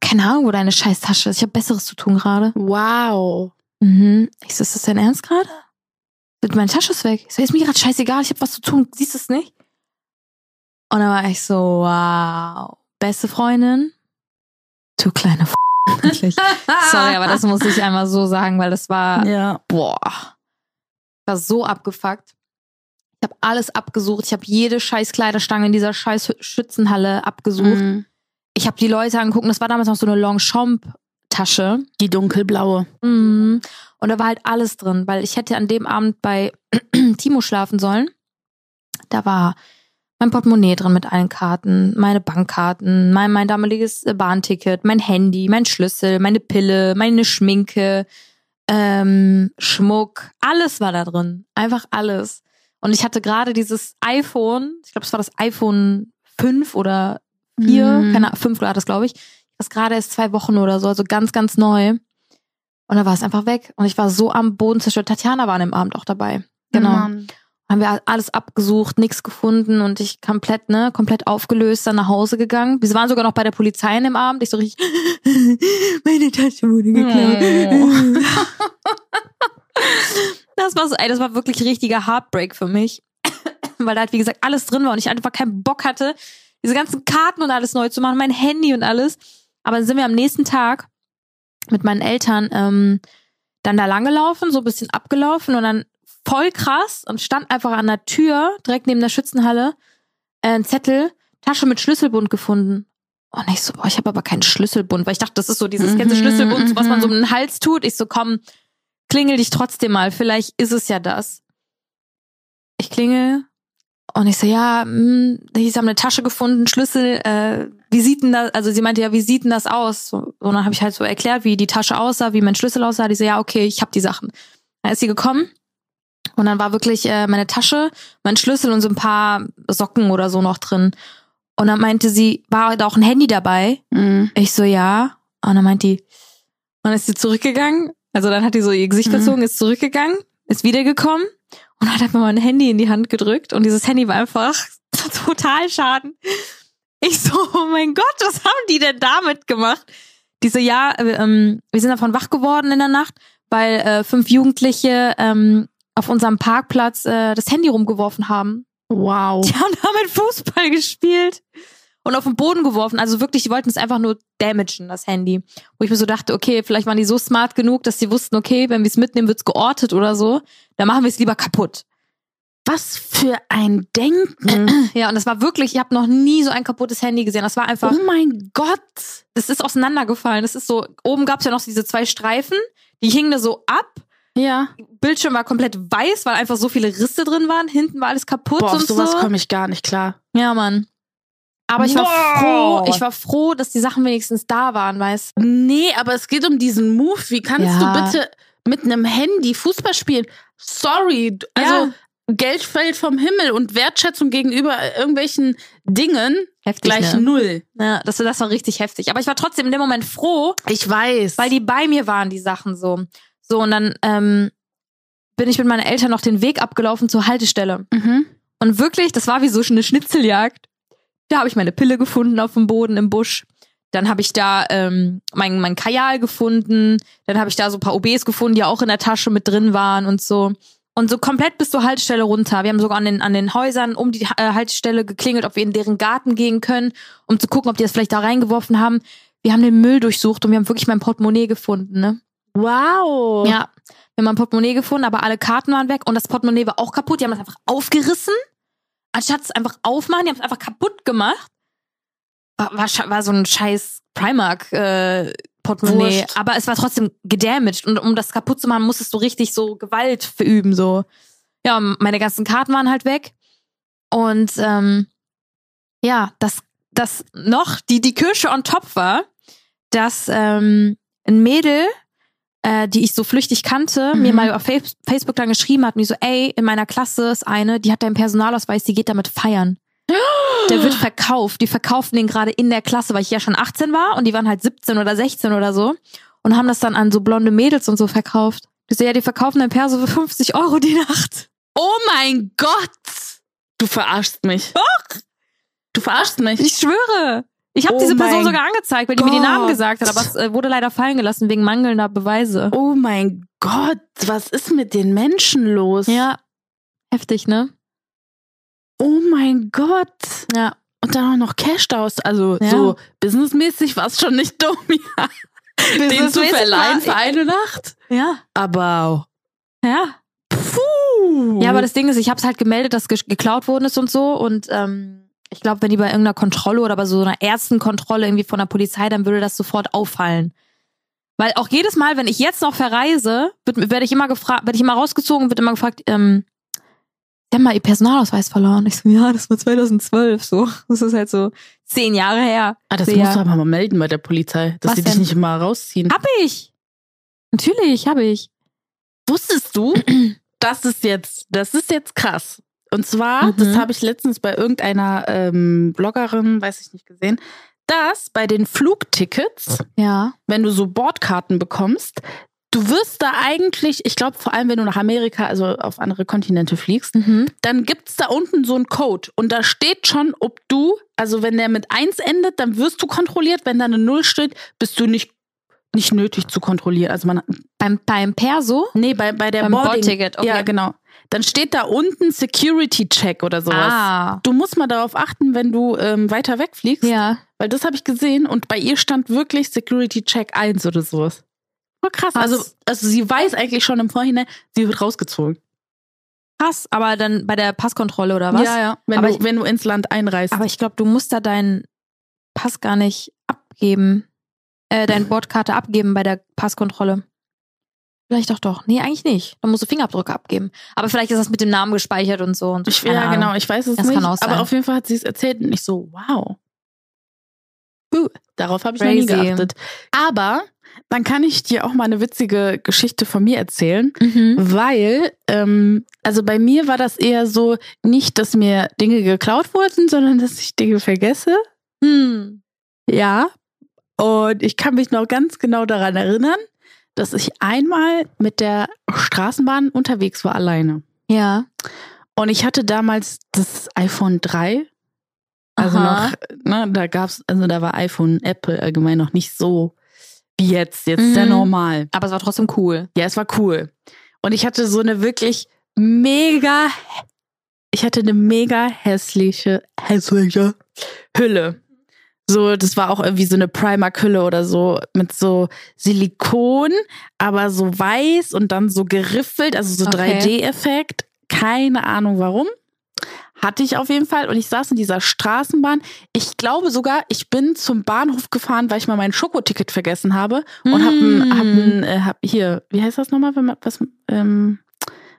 Keine Ahnung, wo deine scheiß Tasche ist. Ich habe Besseres zu tun gerade. Wow. Mhm. Ich so, ist das dein Ernst gerade? Meine Tasche ist weg. Ich so, ist mir gerade scheißegal, ich habe was zu tun. Siehst du es nicht? Und dann war ich so, wow. Beste Freundin, du kleine F Wirklich. Sorry, aber das muss ich einmal so sagen, weil das war, Ja. boah, war so abgefuckt. Ich habe alles abgesucht. Ich habe jede scheiß Kleiderstange in dieser scheiß Schützenhalle abgesucht. Mhm. Ich habe die Leute angeguckt. Das war damals noch so eine Longchamp-Tasche. Die dunkelblaue. Mhm. Und da war halt alles drin, weil ich hätte an dem Abend bei Timo schlafen sollen. Da war mein Portemonnaie drin mit allen Karten, meine Bankkarten, mein, mein damaliges äh, Bahnticket, mein Handy, mein Schlüssel, meine Pille, meine Schminke, ähm, Schmuck, alles war da drin. Einfach alles. Und ich hatte gerade dieses iPhone, ich glaube, es war das iPhone 5 oder 4, Mhm. keine Ahnung, 5 war das, glaube ich. Das gerade erst zwei Wochen oder so, also ganz, ganz neu. Und da war es einfach weg. Und ich war so am Boden zerstört. Tatjana war an dem Abend auch dabei. Genau. Mann. Haben wir alles abgesucht, nichts gefunden und ich komplett, ne, komplett aufgelöst dann nach Hause gegangen. Wir waren sogar noch bei der Polizei an dem Abend. Ich so richtig, meine Tasche wurde geklaut. Das war so, ey, das war wirklich richtiger Heartbreak für mich. Weil da halt, wie gesagt, alles drin war und ich einfach keinen Bock hatte, diese ganzen Karten und alles neu zu machen, mein Handy und alles. Aber dann sind wir am nächsten Tag mit meinen Eltern ähm, dann da langgelaufen, so ein bisschen abgelaufen und dann voll krass und stand einfach an der Tür, direkt neben der Schützenhalle, äh, ein Zettel, Tasche mit Schlüsselbund gefunden. Und ich so, boah, ich habe aber keinen Schlüsselbund, weil ich dachte, das ist so dieses Mhm, ganze Schlüsselbund, was man so mhm. um den Hals tut. Ich so, komm, klingel dich trotzdem mal, vielleicht ist es ja das. Ich klingel und ich so, ja, mh, sie haben eine Tasche gefunden, Schlüssel, äh, wie sieht denn das, also sie meinte ja, wie sieht denn das aus? So, und dann habe ich halt so erklärt, wie die Tasche aussah, wie mein Schlüssel aussah. Die so, ja, okay, ich habe die Sachen. Dann ist sie gekommen und dann war wirklich äh, meine Tasche, mein Schlüssel und so ein paar Socken oder so noch drin. Und dann meinte sie, war da auch ein Handy dabei? Mhm. Ich so, ja. Und dann meint die, und dann ist sie zurückgegangen. Also dann hat die so ihr Gesicht Mhm. verzogen, ist zurückgegangen, ist wiedergekommen und hat einfach mal ein Handy in die Hand gedrückt. Und dieses Handy war einfach total schaden. Ich so, oh mein Gott, was haben die denn damit gemacht? Die so, ja, äh, ähm, wir sind davon wach geworden in der Nacht, weil äh, fünf Jugendliche ähm, auf unserem Parkplatz äh, das Handy rumgeworfen haben. Wow. Die haben damit Fußball gespielt und auf den Boden geworfen. Also wirklich, die wollten es einfach nur damagen, das Handy. Wo ich mir so dachte, okay, vielleicht waren die so smart genug, dass sie wussten, okay, wenn wir es mitnehmen, wird's geortet oder so. Dann machen wir es lieber kaputt. Was für ein Denken. Ja, und das war wirklich, ich habe noch nie so ein kaputtes Handy gesehen. Das war einfach, Oh mein Gott. das ist auseinandergefallen. Das ist so, oben gab's ja noch diese zwei Streifen, die hingen da so ab. Ja. Bildschirm war komplett weiß, weil einfach so viele Risse drin waren. Hinten war alles kaputt Boah, auf und sowas so. komme ich gar nicht klar. Ja, Mann. Aber ich war Wow. froh, ich war froh, dass die Sachen wenigstens da waren, weißt Nee, aber es geht um diesen Move. Wie kannst Ja. du bitte mit einem Handy Fußball spielen? Sorry. du- Also Ja. Geld fällt vom Himmel und Wertschätzung gegenüber irgendwelchen Dingen Heftig, gleich ne? null. Ja, das, das war richtig heftig. Aber ich war trotzdem in dem Moment froh, Ich weiß. weil die bei mir waren, die Sachen so. So, und dann ähm, bin ich mit meinen Eltern noch den Weg abgelaufen zur Haltestelle. mhm. Und wirklich, das war wie so eine Schnitzeljagd. Da habe ich meine Pille gefunden auf dem Boden im Busch. Dann habe ich da ähm, mein, mein Kajal gefunden. Dann habe ich da so ein paar OBs gefunden, die auch in der Tasche mit drin waren und so. Und so komplett bis zur Haltestelle runter. Wir haben sogar an den, an den Häusern um die äh, Haltestelle geklingelt, ob wir in deren Garten gehen können, um zu gucken, ob die das vielleicht da reingeworfen haben. Wir haben den Müll durchsucht und wir haben wirklich mein Portemonnaie gefunden, ne? Wow. Ja. Wir haben mein Portemonnaie gefunden, aber alle Karten waren weg und das Portemonnaie war auch kaputt. Die haben es einfach aufgerissen. Anstatt es einfach aufmachen, die haben es einfach kaputt gemacht. War, war, war so ein scheiß Primark äh, Portemonnaie, Wurscht. aber es war trotzdem gedamaged und um das kaputt zu machen, musstest du richtig so Gewalt verüben so. Ja, meine ganzen Karten waren halt weg und ähm, ja, das das noch die die Kirsche on top war, dass ähm, ein Mädel äh, die ich so flüchtig kannte, Mhm. mir mal auf Face- Facebook dann geschrieben hat, die so, ey, in meiner Klasse ist eine, die hat deinen Personalausweis, die geht damit feiern. Der wird verkauft. Die verkaufen den gerade in der Klasse, weil ich ja schon 18 war und die waren halt 17 oder 16 oder so und haben das dann an so blonde Mädels und so verkauft. Die so, ja, die verkaufen dein Perso für 50 Euro die Nacht. Oh mein Gott. Du verarschst mich. Doch. Du verarschst mich. Ich schwöre. Ich habe Oh diese Person sogar angezeigt, weil die mir die Namen gesagt hat, aber es äh, wurde leider fallen gelassen wegen mangelnder Beweise. oh mein Gott. Was ist mit den Menschen los? Ja. Heftig, ne? Oh mein Gott. Ja. Und dann auch noch Cash aus. Also Ja. so businessmäßig war es schon nicht dumm, ja. Den zu verleihen für eine Nacht. Ja. Aber Ja. puh. Ja, aber das Ding ist, ich habe es halt gemeldet, dass ge geklaut worden ist und so. Und ähm, ich glaube, wenn die bei irgendeiner Kontrolle oder bei so einer ersten Kontrolle irgendwie von der Polizei, dann würde das sofort auffallen. Weil auch jedes Mal, wenn ich jetzt noch verreise, werde ich immer gefragt, werde ich immer rausgezogen, wird immer gefragt, ähm, Sie haben mal Ihr Personalausweis verloren. Ich so, ja, das war 2012 so. Das ist halt so zehn Jahre her. ah, das musst du aber mal melden bei der Polizei, dass Was sie dich denn? nicht immer rausziehen. Hab ich. Natürlich, habe ich. Wusstest du, das ist jetzt, das ist jetzt krass. Und zwar, Mhm. das habe ich letztens bei irgendeiner ähm, Bloggerin, weiß ich nicht, gesehen, dass bei den Flugtickets, Ja. wenn du so Bordkarten bekommst, du wirst da eigentlich, ich glaube vor allem, wenn du nach Amerika, also auf andere Kontinente fliegst, Mhm. dann gibt's da unten so einen Code und da steht schon, ob du, also wenn der mit 1 endet, dann wirst du kontrolliert, wenn da eine 0 steht, bist du nicht, nicht nötig zu kontrollieren. Also man, Beim, beim Perso? nee, bei, bei der Beim Boarding. Boardticket, okay. Ja, genau. Dann steht da unten Security Check oder sowas. Ah. Du musst mal darauf achten, wenn du ähm, weiter wegfliegst, Ja. weil das habe ich gesehen und bei ihr stand wirklich Security Check 1 oder sowas. Krass. Krass. Also, also sie weiß eigentlich schon im Vorhinein, sie wird rausgezogen. Krass, aber dann bei der Passkontrolle oder was? Ja, ja. Wenn, Aber du, ich- wenn du ins Land einreist. Aber ich glaube, du musst da deinen Pass gar nicht abgeben. Äh, deine Bordkarte abgeben bei der Passkontrolle. Vielleicht doch doch. Nee, eigentlich nicht. Dann musst du Fingerabdrücke abgeben. Aber vielleicht ist das mit dem Namen gespeichert und so. Und Ich, ja, Ahnung. genau, ich weiß es Das nicht. kann auch sein. Aber auf jeden Fall hat sie es erzählt und ich so, wow. Puh, darauf habe ich noch nie Crazy. geachtet. Aber dann kann ich dir auch mal eine witzige Geschichte von mir erzählen, Mhm. weil, ähm, also bei mir war das eher so, nicht, dass mir Dinge geklaut wurden, sondern dass ich Dinge vergesse. Hm. Ja. Und ich kann mich noch ganz genau daran erinnern, dass ich einmal mit der Straßenbahn unterwegs war alleine. Ja. Und ich hatte damals das iPhone 3. Also Aha. noch, ne, da gab's, also da war iPhone, Apple allgemein noch nicht so wie jetzt. Jetzt Mhm. normal. Aber es war trotzdem cool. Ja, es war cool. Und ich hatte so eine wirklich mega, ich hatte eine mega hässliche, hässliche Hülle. So, das war auch irgendwie so eine Primark-Hülle oder so mit so Silikon, aber so weiß und dann so geriffelt, also so Okay. 3D-Effekt. Keine Ahnung warum. Hatte ich auf jeden Fall. Und ich saß in dieser Straßenbahn. Ich glaube sogar, ich bin zum Bahnhof gefahren, weil ich mal mein Schokoticket vergessen habe und hab, ein, hab, ein, äh, hab hier, wie heißt das nochmal, wenn man was, ähm,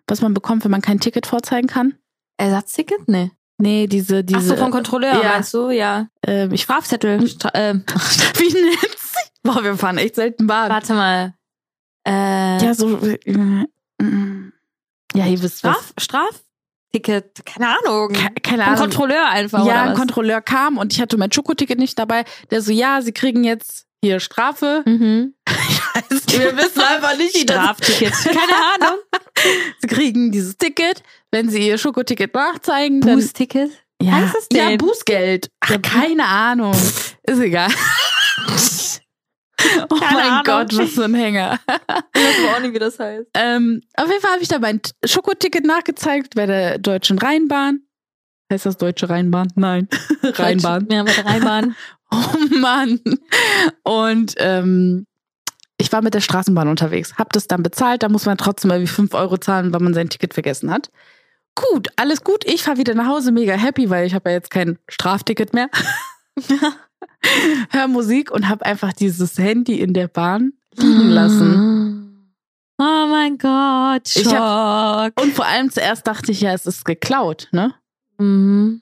was man bekommt, wenn man kein Ticket vorzeigen kann? Ersatzticket? Nee. Nee, diese, diese. Ach so, vom Kontrolleur, ja. meinst du? Ja. ähm, ich Strafzettel. Stra äh, wie nennt sich? Boah, wir fahren echt selten Bahn. warte mal. Äh, Ja, so. Äh, mm. ja, ihr wisst was. Straf? Strafticket. Keine Ahnung. Ke- Keine Ahnung. Kontrolleur einfach. ja, ein was? Kontrolleur kam und ich hatte mein Schokoticket nicht dabei. Der so, ja, sie kriegen jetzt hier Strafe. Mhm. Wir wissen einfach nicht, wie das Strafticket. Keine Ahnung. Sie kriegen dieses Ticket, wenn sie ihr Schokoticket nachzeigen. Bußticket? ja, heißt es ja, denn? Bußgeld. Ach, Ja, keine Ahnung. Ist egal. oh Keine mein Ahnung. Gott, was für ein Hänger. Ich weiß auch nicht, wie das heißt. Ähm, auf jeden Fall habe ich da mein Schokoticket nachgezeigt bei der Deutschen Rheinbahn. Heißt das Deutsche Rheinbahn? Nein. Rheinbahn. Ja, bei der Rheinbahn. Oh Mann. Und ähm, ich war mit der Straßenbahn unterwegs, hab das dann bezahlt, da muss man trotzdem irgendwie 5 Euro zahlen, weil man sein Ticket vergessen hat. Gut, alles gut. Ich fahre wieder nach Hause, mega happy, weil ich habe ja jetzt kein Strafticket mehr. Hör Musik und habe einfach dieses Handy in der Bahn liegen lassen. Oh mein Gott, Schock. Ich Und vor allem zuerst dachte ich ja, es ist geklaut, ne? mhm.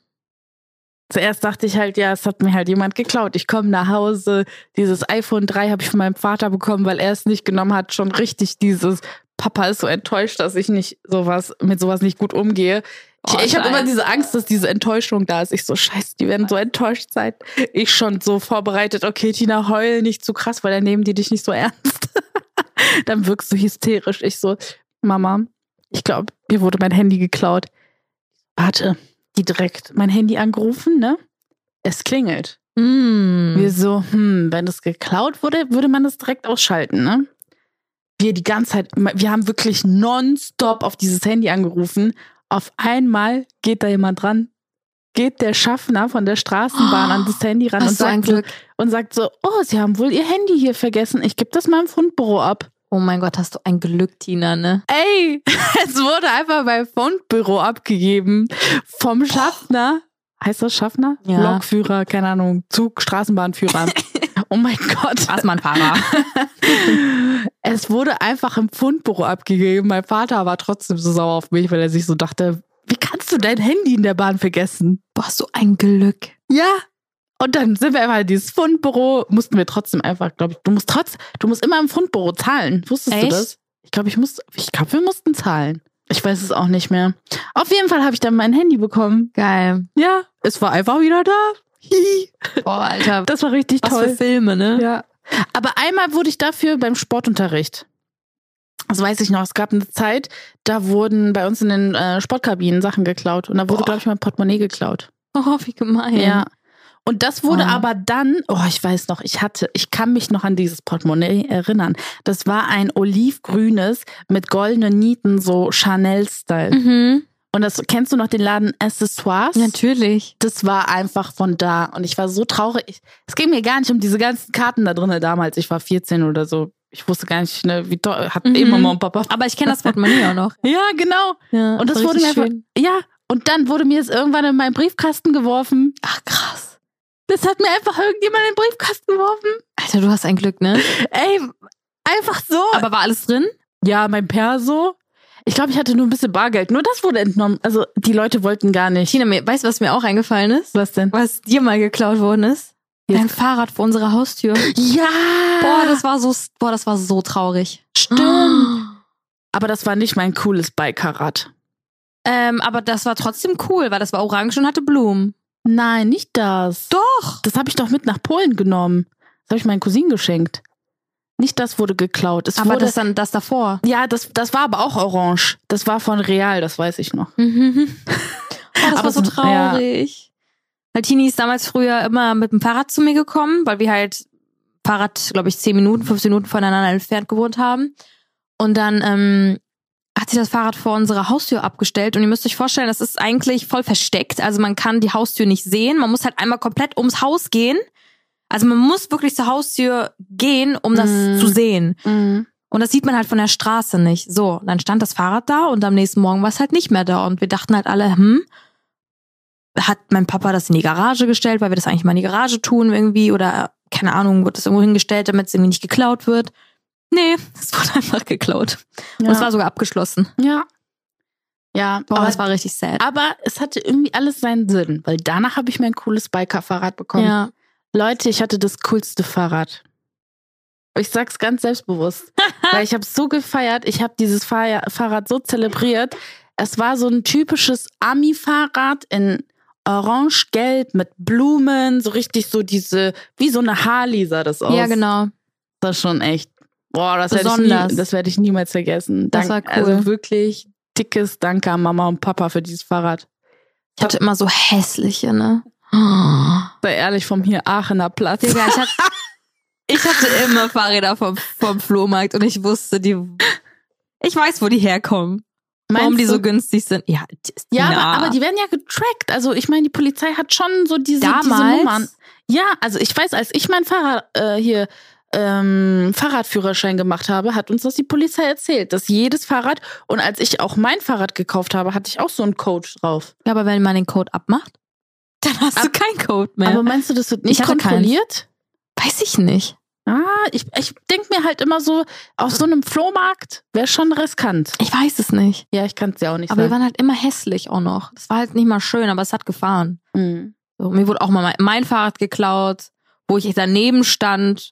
Zuerst dachte ich halt, ja, es hat mir halt jemand geklaut. Ich komme nach Hause, dieses iPhone 3 habe ich von meinem Vater bekommen, weil er es nicht genommen hat. Schon richtig dieses, Papa ist so enttäuscht, dass ich nicht sowas, mit sowas nicht gut umgehe. Ich, Oh, ich habe immer diese Angst, dass diese Enttäuschung da ist. Ich so, scheiße, die werden so enttäuscht sein. Ich schon so vorbereitet, okay, Tina, heul nicht zu krass, weil dann nehmen die dich nicht so ernst. dann wirkst du hysterisch. Ich so, Mama, ich glaube, mir wurde mein Handy geklaut. Warte, die direkt mein Handy angerufen, ne? Es klingelt. Mm. Wir so, hm, wenn das geklaut wurde, würde man das direkt ausschalten, ne? Wir die ganze Zeit, wir haben wirklich nonstop auf dieses Handy angerufen. Auf einmal geht da jemand dran, geht der Schaffner von der Straßenbahn an das Handy ran und sagt, so, und sagt so, oh, Sie haben wohl Ihr Handy hier vergessen. Ich gebe das mal im Fundbüro ab. Oh mein Gott, hast du ein Glück, Tina, ne? Ey, es wurde einfach beim Fundbüro abgegeben vom Schaffner. Heißt das Schaffner? Ja. Lokführer, keine Ahnung, Zug, Straßenbahnführer. oh mein Gott. Straßenbahnfahrer. Es wurde einfach im Fundbüro abgegeben. Mein Vater war trotzdem so sauer auf mich, weil er sich so dachte, wie kannst du dein Handy in der Bahn vergessen? Boah, hast du ein Glück. Ja. Und dann sind wir einfach in dieses Fundbüro, mussten wir trotzdem einfach, glaube ich, du musst trotz, du musst immer im Fundbüro zahlen. Wusstest Echt? du das? Ich glaube, ich muss, ich glaube, wir mussten zahlen. Ich weiß es auch nicht mehr. Auf jeden Fall habe ich dann mein Handy bekommen. Geil. Ja, es war einfach wieder da. Hihi. Boah, Alter. Das war richtig Was toll. für Filme, ne? Ja. Aber einmal wurde ich dafür beim Sportunterricht. Das weiß ich noch. Es gab eine Zeit, da wurden bei uns in den äh, Sportkabinen Sachen geklaut. Und da wurde, glaube ich, mein Portemonnaie geklaut. Oh, wie gemein. Ja. Und das wurde Oh. aber dann, oh, ich weiß noch, ich hatte, ich kann mich noch an dieses Portemonnaie erinnern. Das war ein olivgrünes mit goldenen Nieten, so Chanel-Style. Mhm. Und das kennst du noch den Laden Accessoires? Natürlich. Das war einfach von da. Und ich war so traurig. Ich, es ging mir gar nicht um diese ganzen Karten da drinnen damals. Ich war 14 oder so. Ich wusste gar nicht, ne, wie toll. Hat Mhm. eh Mama und Papa. Aber ich kenne das Portemonnaie auch noch. Ja, genau. Ja, Und das wurde mir schön. ja. Und dann wurde mir es irgendwann in meinen Briefkasten geworfen. Ach krass. Das hat mir einfach irgendjemand in den Briefkasten geworfen. Alter, du hast ein Glück, ne? Ey, einfach so. Aber war alles drin? ja, mein Perso. Ich glaube, ich hatte nur ein bisschen Bargeld. Nur das wurde entnommen. Also die Leute wollten gar nicht. Tina, weißt du, was mir auch eingefallen ist? Was denn? Was dir mal geklaut worden ist? Jetzt- Dein Fahrrad vor unserer Haustür. Ja. Boah, das war so, boah, das war so traurig. stimmt. Aber das war nicht mein cooles Bikerrad. Ähm, aber das war trotzdem cool, weil das war orange und hatte Blumen. Nein, nicht das. Doch. Das habe ich doch mit nach Polen genommen. Das habe ich meinen Cousin geschenkt. Nicht das wurde geklaut. Es Aber wurde, das dann das davor. ja, das, das war aber auch orange. Das war von Real, das weiß ich noch. Mhm. Oh, das Aber war so traurig. Weil Tini ist damals früher immer mit dem Fahrrad zu mir gekommen, weil wir halt Fahrrad, glaube ich, 10 Minuten, 15 Minuten voneinander entfernt gewohnt haben. Und dann ähm, hat sie das Fahrrad vor unserer Haustür abgestellt. Und ihr müsst euch vorstellen, das ist eigentlich voll versteckt. Also man kann die Haustür nicht sehen. Man muss halt einmal komplett ums Haus gehen. Also man muss wirklich zur Haustür gehen, um das Mm. zu sehen. Mhm. Und das sieht man halt von der Straße nicht. So, dann stand das Fahrrad da und am nächsten Morgen war es halt nicht mehr da. Und wir dachten halt alle, hm, hat mein Papa das in die Garage gestellt, weil wir das eigentlich mal in die Garage tun irgendwie oder keine Ahnung, wird das irgendwo hingestellt, damit es irgendwie nicht geklaut wird. Nee, es wurde einfach geklaut. Ja. Und es war sogar abgeschlossen. ja. Ja, Boah, aber, das war richtig sad. aber es hatte irgendwie alles seinen Sinn, weil danach habe ich mein cooles Biker-Fahrrad bekommen. Ja. Leute, ich hatte das coolste Fahrrad. Ich sag's ganz selbstbewusst, weil ich habe so gefeiert. Ich habe dieses Fahr Fahrrad so zelebriert. Es war so ein typisches Ami-Fahrrad in orange-gelb mit Blumen, so richtig so diese, wie so eine Harley sah das aus. ja, genau. Das ist schon echt. Boah, das werde ich, nie, Besonders. das werd ich niemals vergessen. Das war cool. Also wirklich dickes Danke an Mama und Papa für dieses Fahrrad. Ich hatte immer so hässliche, ne? Sei ehrlich, vom hier Aachener Platz. Digga, ich hatte, ich hatte immer Fahrräder vom, vom Flohmarkt und ich wusste, die. Ich weiß, wo die herkommen. warum Meinst die du? so günstig sind. Ja, Ja, aber, aber die werden ja getrackt. Also ich meine, die Polizei hat schon so diese, diese damals. Nummern. Ja, also ich weiß, als ich meinen Fahrrad äh, hier ähm, Fahrradführerschein gemacht habe, hat uns das die Polizei erzählt, dass jedes Fahrrad und als ich auch mein Fahrrad gekauft habe, hatte ich auch so einen Code drauf. Ja, aber wenn man den Code abmacht, dann hast du Ab- keinen Code mehr. Aber meinst du, das wird nicht kontrolliert? Weiß ich nicht. Ah, ich, ich denke mir halt immer so, auf so einem Flohmarkt wäre schon riskant. Ich weiß es nicht. Ja, ich kann es ja auch nicht Aber wir sagen. waren halt immer hässlich auch noch. Das war halt nicht mal schön, aber es hat gefahren. Mhm. So, mir wurde auch mal mein, mein Fahrrad geklaut, wo ich daneben stand.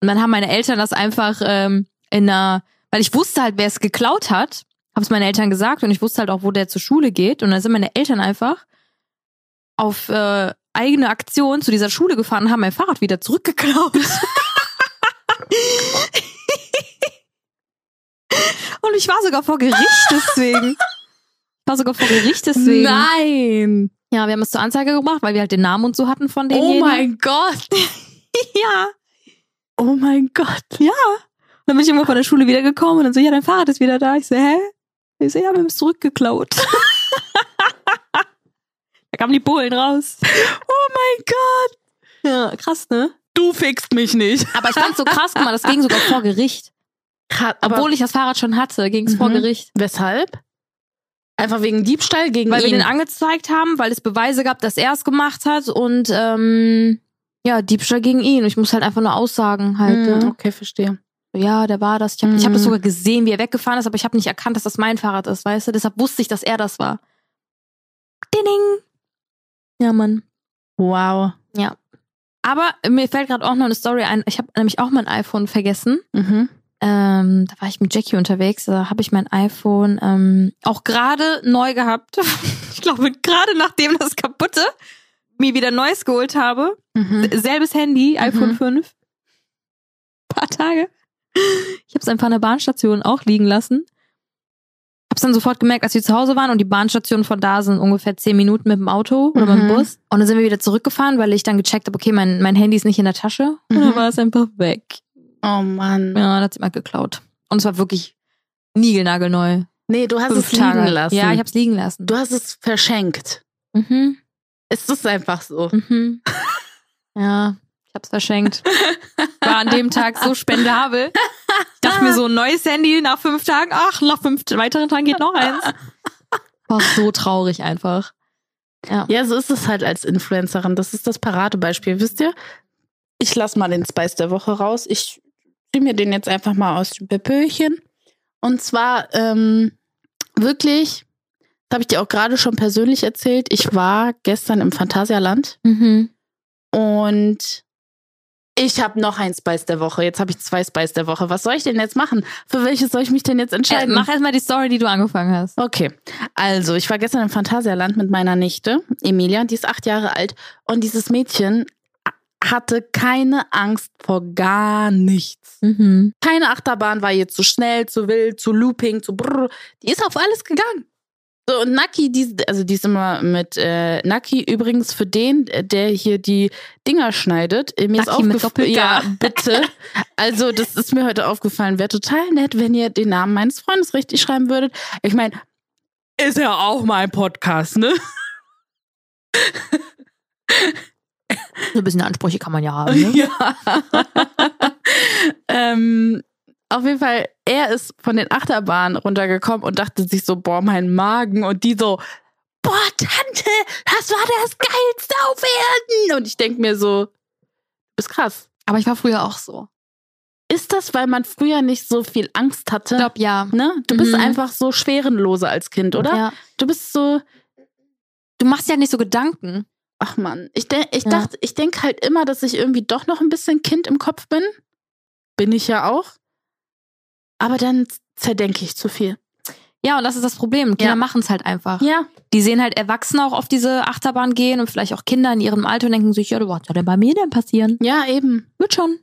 Und dann haben meine Eltern das einfach ähm, in einer, weil ich wusste halt, wer es geklaut hat, habe es meinen Eltern gesagt und ich wusste halt auch, wo der zur Schule geht. Und dann sind meine Eltern einfach auf äh, eigene Aktion zu dieser Schule gefahren und haben mein Fahrrad wieder zurückgeklaut. und ich war sogar vor Gericht deswegen. Ich war sogar vor Gericht deswegen. Nein! Ja, wir haben es zur Anzeige gemacht, weil wir halt den Namen und so hatten von Oh denjenigen. mein Gott! Ja. Oh mein Gott! Ja. Dann bin ich irgendwann von der Schule wiedergekommen und dann so, ja, dein Fahrrad ist wieder da. Ich so, hä? Ich so, ja, wir haben es zurückgeklaut. da kamen die Bullen raus. Oh mein Gott! Ja, krass, ne? Du fickst mich nicht. Aber ich fand's so krass, guck mal, das ging sogar vor Gericht. Aber Obwohl ich das Fahrrad schon hatte, ging's vor Mhm. Gericht. weshalb? Einfach wegen Diebstahl gegen Weil wir ihn. den angezeigt haben, weil es Beweise gab, dass er es gemacht hat und ähm, ja, Diebstahl gegen ihn. Ich muss halt einfach nur aussagen halt. Mhm, Ne? okay, verstehe. Ja, der war das. Ich habe ich hab das Mhm. sogar gesehen, wie er weggefahren ist, aber ich habe nicht erkannt, dass das mein Fahrrad ist, weißt du? Deshalb wusste ich, dass er das war. Ding. Ja, Mann. Wow. Aber mir fällt gerade auch noch eine Story ein. Ich habe nämlich auch mein iPhone vergessen. Mhm. Ähm, da war ich mit Jackie unterwegs. Da habe ich mein iPhone ähm, auch gerade neu gehabt. ich glaube, gerade nachdem das kaputte mir wieder neues geholt habe. Mhm. Selbes Handy, iPhone Mhm. 5. Paar Tage. Ich habe es einfach an der Bahnstation auch liegen lassen. hab's dann sofort gemerkt, als wir zu Hause waren und die Bahnstationen von da sind ungefähr zehn Minuten mit dem Auto oder mit dem Mhm. Bus. Und dann sind wir wieder zurückgefahren, weil ich dann gecheckt habe, okay, mein, mein Handy ist nicht in der Tasche. Und Mhm. dann war es einfach weg. Oh Mann. Ja, dann hat sie mal geklaut. Und es war wirklich niegelnagelneu. Nee, du hast Fünf es Tage. liegen lassen. Ja, ich hab's liegen lassen. du hast es verschenkt. Mhm. Es ist einfach so. Mhm. Ja, ich hab's verschenkt. War an dem Tag so spendabel. Ich dachte mir so, ein neues Handy nach fünf Tagen. Ach, nach fünf weiteren Tagen geht noch eins. War so traurig einfach. Ja. Ja, so ist es halt als Influencerin. Das ist das Paradebeispiel. Wisst ihr? Ich lasse mal den Spice der Woche raus. Ich ziehe mir den jetzt einfach mal aus dem Pöpöchen. Und zwar ähm, wirklich, das habe ich dir auch gerade schon persönlich erzählt. Ich war gestern im Phantasialand Mhm. und ich habe noch ein Spice der Woche. Jetzt habe ich zwei Spice der Woche. Was soll ich denn jetzt machen? Für welches soll ich mich denn jetzt Äh, entscheiden? mach erstmal die Story, die du angefangen hast. Okay, also ich war gestern im Phantasialand mit meiner Nichte, Emilia, die ist acht Jahre alt und dieses Mädchen hatte keine Angst vor gar nichts. Mhm. Keine Achterbahn war ihr zu schnell, zu wild, zu looping, zu brrr. Die ist auf alles gegangen. So, und Naki, die, also die ist immer mit äh, Naki übrigens für den, der hier die Dinger schneidet. äh, Mir ist Naki mit aufgefallen. Ja, bitte. Also, das ist mir heute aufgefallen. Wäre total nett, wenn ihr den Namen meines Freundes richtig schreiben würdet. Ich meine, ist ja auch mein Podcast, ne? So ein bisschen Ansprüche kann man ja haben. Ne? Ja. ähm, auf jeden Fall, er ist von den Achterbahnen runtergekommen und dachte sich so, boah, mein Magen. Und die so, boah, Tante, das war das Geilste auf Erden. Und ich denke mir so, du bist krass. Aber ich war früher auch so. Ist das, weil man früher nicht so viel Angst hatte? Ich glaube, ja. ne? Du bist Mhm. einfach so schwerenloser als Kind, oder? Ja. Du bist so, Du machst ja nicht so Gedanken. ach man, ich, denk, ich Ja. dachte, ich denke halt immer, dass ich irgendwie doch noch ein bisschen Kind im Kopf bin. Bin ich ja auch. Aber dann zerdenke ich zu viel. Ja, und das ist das Problem. Kinder Ja. machen es halt einfach. Ja. Die sehen halt Erwachsene auch auf diese Achterbahn gehen und vielleicht auch Kinder in ihrem Alter und denken sich, ja, was soll denn bei mir denn passieren? Ja, eben. Wird schon.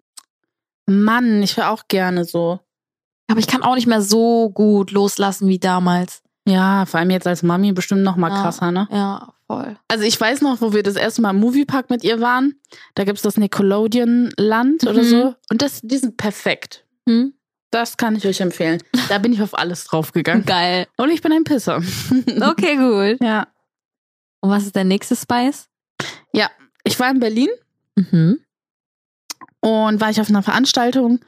Mann, ich wäre auch gerne so. Aber ich kann auch nicht mehr so gut loslassen wie damals. Ja, vor allem jetzt als Mami bestimmt noch mal Ja. krasser, ne? Ja, voll. Also ich weiß noch, wo wir das erste Mal im Moviepark mit ihr waren. Da gibt's das Nickelodeon-Land oder Mhm. so. Und das, die sind perfekt. Hm? Das kann ich euch empfehlen. Da bin ich auf alles draufgegangen. Geil. Und ich bin ein Pisser. Okay, gut. Ja. Und was ist der nächste Spice? Ich war in Berlin Mhm. und war ich auf einer Veranstaltung.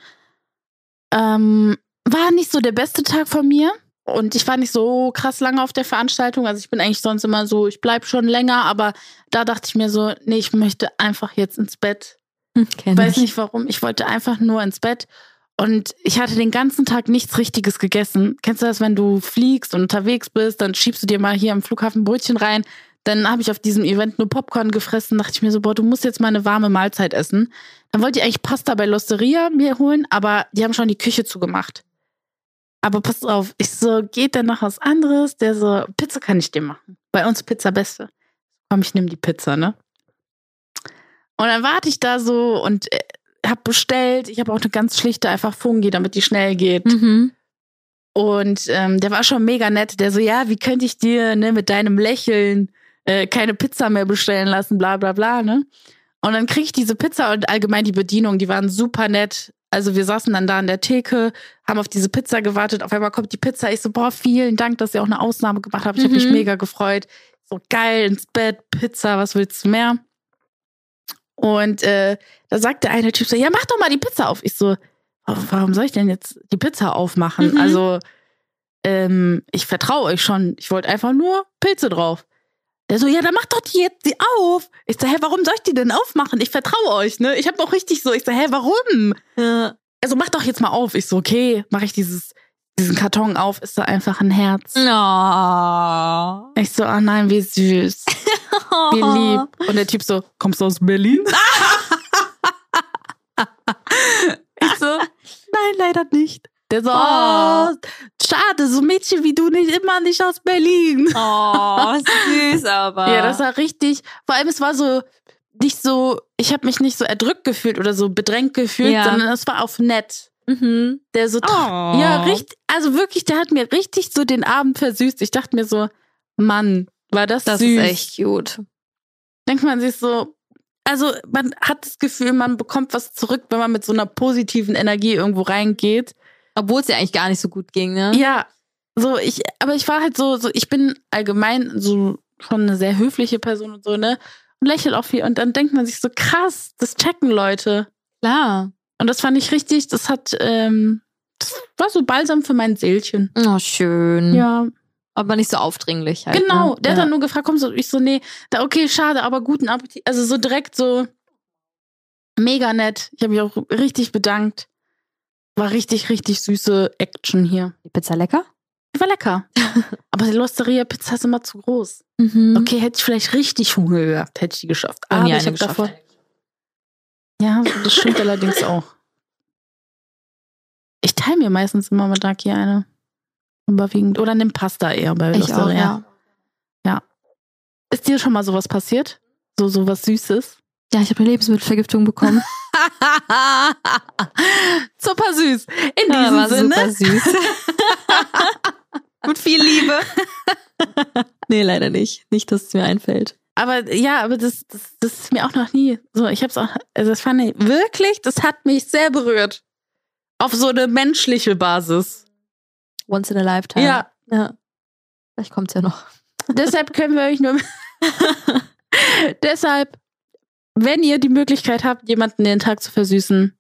Ähm, war nicht so der beste Tag von mir. Und ich war nicht so krass lange auf der Veranstaltung. Also ich bin eigentlich sonst immer so, ich bleib schon länger, aber da dachte ich mir so, nee, ich möchte einfach jetzt ins Bett. Kenn Weiß ich. nicht warum. Ich wollte einfach nur ins Bett. Und ich hatte den ganzen Tag nichts Richtiges gegessen. Kennst du das, wenn du fliegst und unterwegs bist, dann schiebst du dir mal hier am Flughafen Brötchen rein. Dann habe ich auf diesem Event nur Popcorn gefressen. Dachte ich mir so, boah, du musst jetzt mal eine warme Mahlzeit essen. Dann wollte ich eigentlich Pasta bei L'Osteria mir holen, aber die haben schon die Küche zugemacht. Aber pass auf, ich so, geht denn noch was anderes? Der so, Pizza kann ich dir machen. Bei uns Pizza Beste. Komm, ich nehme die Pizza, ne? Und dann warte ich da so und äh, hab bestellt. Ich habe auch eine ganz schlichte einfach Fungi, damit die schnell geht. Mhm. Und ähm, der war schon mega nett. Der so, ja, wie könnte ich dir ne, mit deinem Lächeln äh, keine Pizza mehr bestellen lassen, bla bla bla, ne? Und dann krieg ich diese Pizza und allgemein die Bedienung, die waren super nett. Also wir saßen dann da an der Theke, haben auf diese Pizza gewartet. Auf einmal kommt die Pizza. Ich so, boah, vielen Dank, dass ihr auch eine Ausnahme gemacht habt. Ich habe mich Mhm. mega gefreut. So geil ins Bett, Pizza, was willst du mehr? Und äh, da sagt der eine Typ so, ja, mach doch mal die Pizza auf. Ich so, warum soll ich denn jetzt die Pizza aufmachen? Mhm. Also, ähm, ich vertraue euch schon. Ich wollte einfach nur Pilze drauf. Der so, ja, dann macht doch die jetzt die auf. Ich so, hä, warum soll ich die denn aufmachen? Ich vertraue euch, ne? Ich habe auch richtig so, ich so, hä, warum? Ja. Also mach doch jetzt mal auf. Ich so, okay, mache ich dieses, diesen Karton auf, ist da einfach ein Herz. Oh. Ich so, ah nein, wie süß, wie lieb. Und der Typ so, kommst du aus Berlin? ich so, nein, leider nicht. Der so, oh, schade, so Mädchen wie du nicht immer nicht aus Berlin. Oh, süß aber. Ja, das war richtig. Vor allem, es war so nicht so, ich habe mich nicht so erdrückt gefühlt oder so bedrängt gefühlt, Ja. sondern es war auf nett. Mhm. Der so, Oh. ja, richtig, also wirklich, der hat mir richtig so den Abend versüßt. Ich dachte mir so, Mann, war das, Das süß. ist echt cute. Denkt man sich so, also man hat das Gefühl, man bekommt was zurück, wenn man mit so einer positiven Energie irgendwo reingeht. Obwohl es ja eigentlich gar nicht so gut ging, ne? Ja, so ich, aber ich war halt so, so ich bin allgemein so schon eine sehr höfliche Person und so, ne? Und lächel auch viel. Und dann denkt man sich so, krass, das checken Leute. Klar. Und das fand ich richtig, das hat, ähm, das war so balsam für mein Seelchen. Oh, schön. Ja, Aber nicht so aufdringlich halt. genau. Ne? Der hat ja. dann nur gefragt, kommst du? Ich so, nee, da, okay, schade, aber guten Appetit. Also so direkt so mega nett. Ich habe mich auch richtig bedankt. War richtig, richtig süße Action hier. Die Pizza lecker? Die war lecker. aber die Losteria-Pizza ist immer zu groß. Mhm. Okay, hätte ich vielleicht richtig Hunger gehabt, hätte ich die geschafft. Aber nie ich habe geschafft. davor. Ja, das stimmt allerdings auch. Ich teile mir meistens immer mit Daki eine. Überwiegend. Oder nimm Pasta eher bei Ich auch, Losteria. ja. Ist dir schon mal sowas passiert? So, so was Süßes? Ja, ich habe eine Lebensmittelvergiftung bekommen. super süß. In Ja, diesem Sinne. super süß. Mit viel Liebe. nee, leider nicht. Nicht, dass es mir einfällt. Aber ja, aber das, das, das ist mir auch noch nie so. Ich habe es auch, also das fand ich wirklich, das hat mich sehr berührt. Auf so eine menschliche Basis. Once in a lifetime. Ja. ja. Vielleicht kommt's ja noch. Deshalb können wir euch nur. Deshalb, wenn ihr die Möglichkeit habt, jemanden den Tag zu versüßen,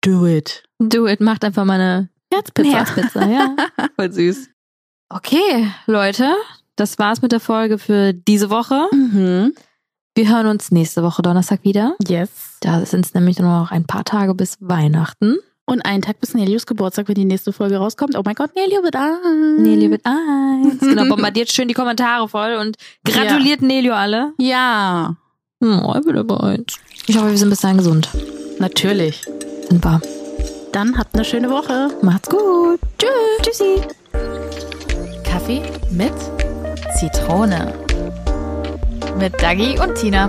do it. Do it, macht einfach mal eine Herzpizza. Herzpizza, ja. Voll süß. Okay, Leute, das war's mit der Folge für diese Woche. Mhm. Wir hören uns nächste Woche Donnerstag wieder. Yes. Da sind es nämlich nur noch ein paar Tage bis Weihnachten. Und einen Tag bis Nelios Geburtstag, wenn die nächste Folge rauskommt. Oh mein Gott, Nelio wird eins. Nelio wird eins. Genau, bombardiert schön die Kommentare voll und gratuliert Nelio alle. Ja, Oh, ich bin dabei eins. Ich hoffe, wir sind bis dahin gesund. natürlich. Sind wir. Dann habt eine schöne Woche. Macht's gut. Tschüss. Tschüssi. Kaffee mit Zitrone. Mit Dagi und Tina.